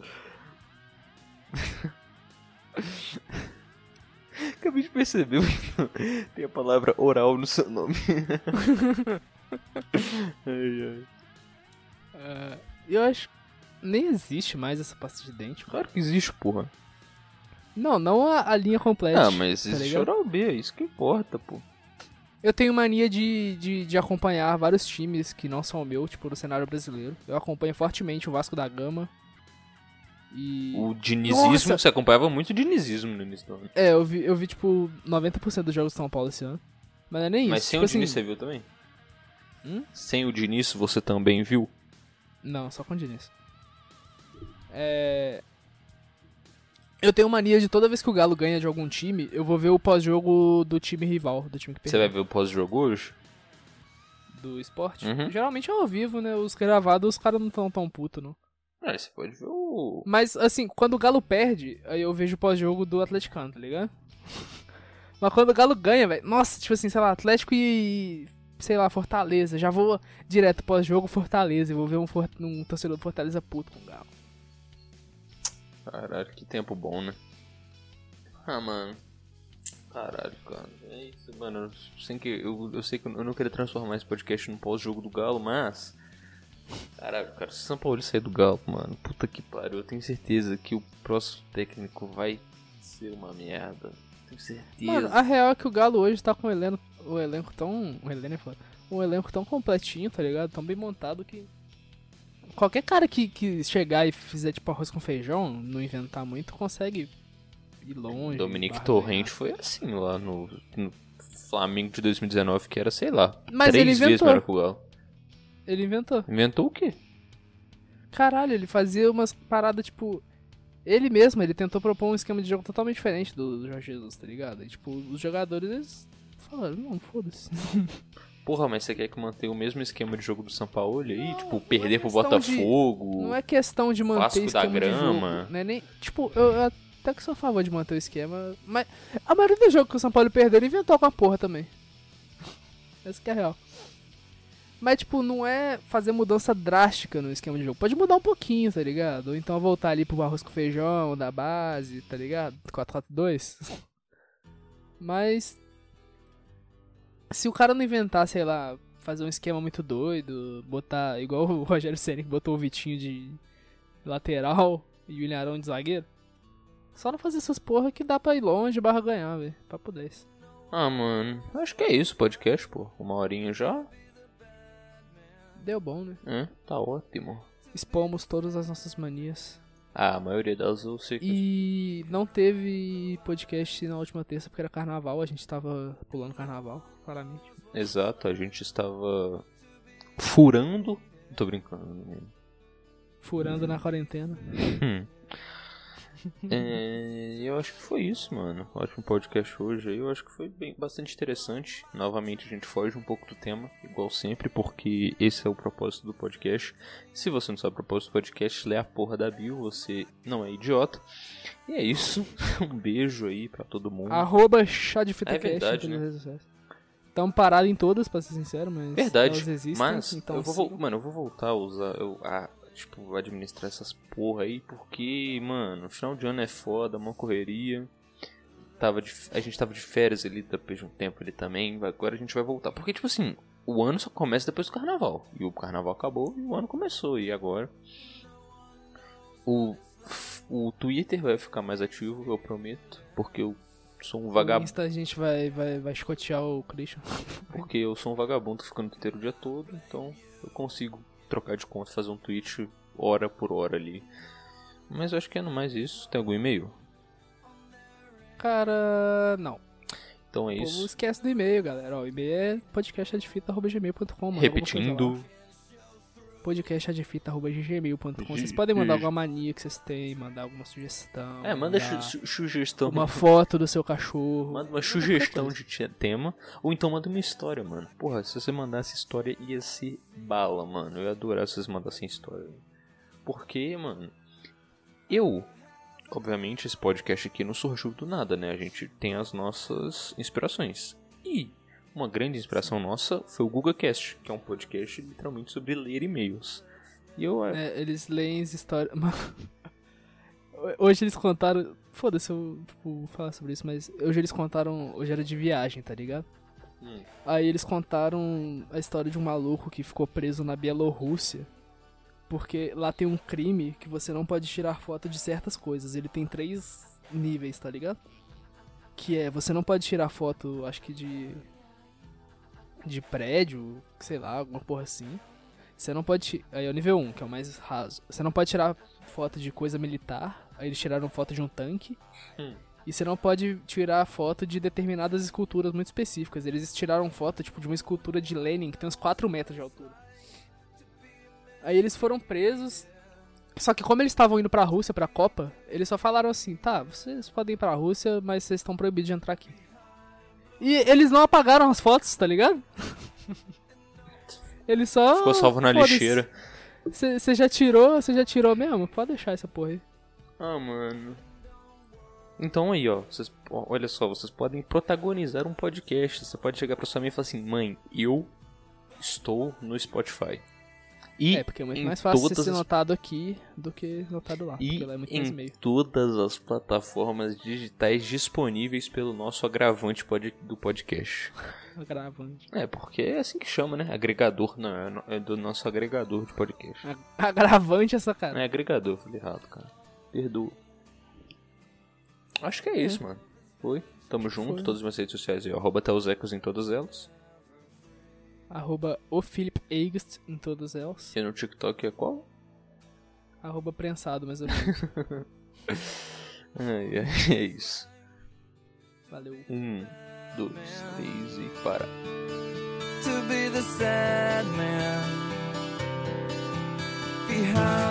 Speaker 2: Acabei de perceber, tem a palavra oral no seu nome. ai, ai.
Speaker 1: É, eu acho. Nem existe mais essa pasta de dente.
Speaker 2: Claro que existe, porra.
Speaker 1: Não, não a, a linha completa.
Speaker 2: Ah, mas
Speaker 1: tá
Speaker 2: existe
Speaker 1: ligado?
Speaker 2: oral B, é isso que importa, pô.
Speaker 1: Eu tenho mania de, de, de acompanhar vários times que não são o meu, tipo, no cenário brasileiro. Eu acompanho fortemente o Vasco da Gama. E.
Speaker 2: O dinizismo,
Speaker 1: Nossa!
Speaker 2: você acompanhava muito o dinizismo no início do ano.
Speaker 1: É, eu vi, eu vi, tipo, 90% dos jogos de São Paulo esse ano. Mas não é nem
Speaker 2: Mas
Speaker 1: isso.
Speaker 2: sem
Speaker 1: tipo
Speaker 2: o Diniz
Speaker 1: assim,
Speaker 2: você viu também?
Speaker 1: Hum?
Speaker 2: Sem o Diniz você também viu?
Speaker 1: Não, só com o Diniz. É. Eu tenho mania de toda vez que o Galo ganha de algum time, eu vou ver o pós-jogo do time rival, do time que
Speaker 2: Você
Speaker 1: perdeu.
Speaker 2: vai ver o pós-jogo hoje?
Speaker 1: Do esporte.
Speaker 2: Uhum.
Speaker 1: Geralmente é ao vivo, né? Os gravados, os caras não tão tão puto, não.
Speaker 2: Ah, você pode ver o.
Speaker 1: Mas, assim, quando o Galo perde, aí eu vejo o pós-jogo do Atleticano, tá ligado? Mas quando o Galo ganha, velho, nossa, tipo assim, sei lá, Atlético e, sei lá, Fortaleza. Já vou direto pós-jogo Fortaleza e vou ver um, um torcedor do Fortaleza puto com o Galo.
Speaker 2: Caralho, que tempo bom, né? Ah, mano. Caralho, cara. É isso, mano. Sem que, eu, eu sei que eu não queria transformar esse podcast num pós-jogo do Galo, mas. Caralho, cara, se o São Paulo sair do Galo, mano, puta que pariu, eu tenho certeza que o próximo técnico vai ser uma merda. Tenho certeza.
Speaker 1: Mano, a real é que o Galo hoje tá com o elenco, o elenco tão. O elenco. Um elenco tão completinho, tá ligado? Tão bem montado que. Qualquer cara que, que chegar e fizer tipo arroz com feijão, não inventar muito, consegue ir longe.
Speaker 2: Dominique Torrente foi assim lá no, no Flamengo de 2019, que era, sei lá,
Speaker 1: Mas
Speaker 2: três
Speaker 1: ele
Speaker 2: vezes
Speaker 1: inventou.
Speaker 2: melhor que o Galo.
Speaker 1: Ele inventou.
Speaker 2: Inventou o quê?
Speaker 1: Caralho, ele fazia umas paradas tipo. Ele mesmo, ele tentou propor um esquema de jogo totalmente diferente do Jorge Jesus, tá ligado? E tipo, os jogadores eles falaram, não, foda-se.
Speaker 2: Porra, mas você quer que mantenha o mesmo esquema de jogo do São Paulo aí?
Speaker 1: Não,
Speaker 2: tipo,
Speaker 1: não
Speaker 2: perder
Speaker 1: é
Speaker 2: pro
Speaker 1: questão de-
Speaker 2: Botafogo?
Speaker 1: Não é questão de manter
Speaker 2: Vasco da
Speaker 1: esquema de
Speaker 2: Grama.
Speaker 1: jogo. Não é nem. Tipo, eu, eu até que sou a favor de manter o esquema. Mas a maioria dos jogos que o São Paulo perdeu, ele inventou com a porra também. Essa que é real. Mas, tipo, não é fazer mudança drástica no esquema de jogo. Pode mudar um pouquinho, tá ligado? Ou então voltar ali pro arroz com feijão, da base, tá ligado? 4-4-2. Mas. Se o cara não inventar, sei lá, fazer um esquema muito doido, botar. Igual o Rogério que botou o Vitinho de lateral e o William Arão de zagueiro. Só não fazer essas porra que dá pra ir longe barra ganhar, velho. Papo 10.
Speaker 2: Ah, mano, acho que é isso o podcast, pô. Uma horinha já.
Speaker 1: Deu bom, né?
Speaker 2: É, tá ótimo.
Speaker 1: Expomos todas as nossas manias.
Speaker 2: Ah, a maioria delas eu sei que...
Speaker 1: E não teve podcast na última terça porque era carnaval, a gente tava pulando carnaval, claramente.
Speaker 2: Exato, a gente estava furando... Tô brincando. menino.
Speaker 1: Furando na quarentena.
Speaker 2: Hum. É, eu acho que foi isso, mano. Ótimo podcast hoje aí. Eu acho que foi bem, bastante interessante. Novamente, a gente foge um pouco do tema, igual sempre, porque esse é o propósito do podcast. Se você não sabe o propósito do podcast, lê a porra da bio, você não é idiota. E é isso. Um beijo aí pra todo mundo.
Speaker 1: Arroba chá de fita
Speaker 2: É verdade, né?
Speaker 1: as redes sociais. Tamo parado em todas, pra ser sincero, mas
Speaker 2: Verdade,
Speaker 1: elas existem,
Speaker 2: mas
Speaker 1: então
Speaker 2: eu vou, mano, eu vou voltar a usar, eu, a, tipo, administrar essas porra aí, porque, mano, final de ano é foda, uma correria. Tava de- a gente tava de férias ali depois de um tempo ali também, agora a gente vai voltar. Porque, tipo assim, o ano só começa depois do carnaval. E o carnaval acabou e o ano começou. E agora? O, o Twitter vai ficar mais ativo, eu prometo, porque eu sou um vagabundo.
Speaker 1: Insta a gente vai, vai, vai escotear o Christian.
Speaker 2: Porque eu sou um vagabundo ficando no Twitter o dia todo, então eu consigo trocar de conta, fazer um tweet hora por hora ali. Mas eu acho que é no mais isso. Tem algum e-mail?
Speaker 1: Cara, não.
Speaker 2: Então é isso.
Speaker 1: esquece do e-mail, galera. Ó, o e-mail é podcastadfita.gmail.com.
Speaker 2: Repetindo.
Speaker 1: podcastadfita.gmail.com. Vocês podem mandar alguma mania que vocês têm, mandar alguma sugestão.
Speaker 2: É, manda su- sugestão.
Speaker 1: uma foto do seu cachorro.
Speaker 2: Manda uma sugestão de te- tema. Ou então manda uma história, mano. Porra, se você mandasse história, ia ser bala, mano. Eu ia adorar se vocês mandassem história. Porque, mano, eu. Obviamente, esse podcast aqui não surgiu do nada, né? A gente tem as nossas inspirações. E uma grande inspiração nossa foi o GugaCast, que é um podcast literalmente sobre ler e-mails. E eu.
Speaker 1: É, eles leem as histórias. Hoje eles contaram. Foda-se, eu vou falar sobre isso, mas hoje eles contaram. Hoje era de viagem, tá ligado?
Speaker 2: Hum.
Speaker 1: Aí eles contaram a história de um maluco que ficou preso na Bielorrússia. Porque lá tem um crime que você não pode tirar foto de certas coisas. Ele tem três níveis, tá ligado? Que é, você não pode tirar foto, acho que de. De prédio, sei lá, alguma porra assim. Você não pode. Aí é o nível 1, que é o mais raso. Você não pode tirar foto de coisa militar. Aí eles tiraram foto de um tanque.
Speaker 2: Hum.
Speaker 1: E você não pode tirar foto de determinadas esculturas muito específicas. Eles tiraram foto, tipo, de uma escultura de Lenin que tem uns 4 metros de altura. Aí eles foram presos. Só que como eles estavam indo pra Rússia, pra Copa, eles só falaram assim, tá, vocês podem ir pra Rússia, mas vocês estão proibidos de entrar aqui. E eles não apagaram as fotos, tá ligado? Eles só.
Speaker 2: Ficou salvo na lixeira.
Speaker 1: Você já tirou? Você já tirou mesmo? Pode deixar essa porra aí.
Speaker 2: Ah, mano. Então aí, ó, vocês, ó, olha só, vocês podem protagonizar um podcast. Você pode chegar pra sua mãe e falar assim: "Mãe, eu estou no Spotify". E
Speaker 1: é, porque é muito mais fácil ser
Speaker 2: as-
Speaker 1: notado aqui do que notado lá.
Speaker 2: E
Speaker 1: porque lá é muito mais
Speaker 2: em todas as plataformas digitais disponíveis pelo nosso agravante pod- do podcast.
Speaker 1: Agravante.
Speaker 2: É, porque é assim que chama, né? Agregador, não, é é do nosso agregador de podcast.
Speaker 1: Agravante essa
Speaker 2: Não
Speaker 1: cara.
Speaker 2: é agregador, falei errado, cara. Perdoa. Acho que é isso, mano. Foi. Tamo junto,
Speaker 1: Foi.
Speaker 2: todas as minhas redes sociais aí, arroba Teusecos em todas elas.
Speaker 1: Arroba o Philip Eigst em todas elas.
Speaker 2: E no TikTok é qual?
Speaker 1: Arroba prensado, mais ou menos.
Speaker 2: Ai, ai, é isso.
Speaker 1: Valeu.
Speaker 2: Um, dois, três e para.
Speaker 3: to be the sad man behind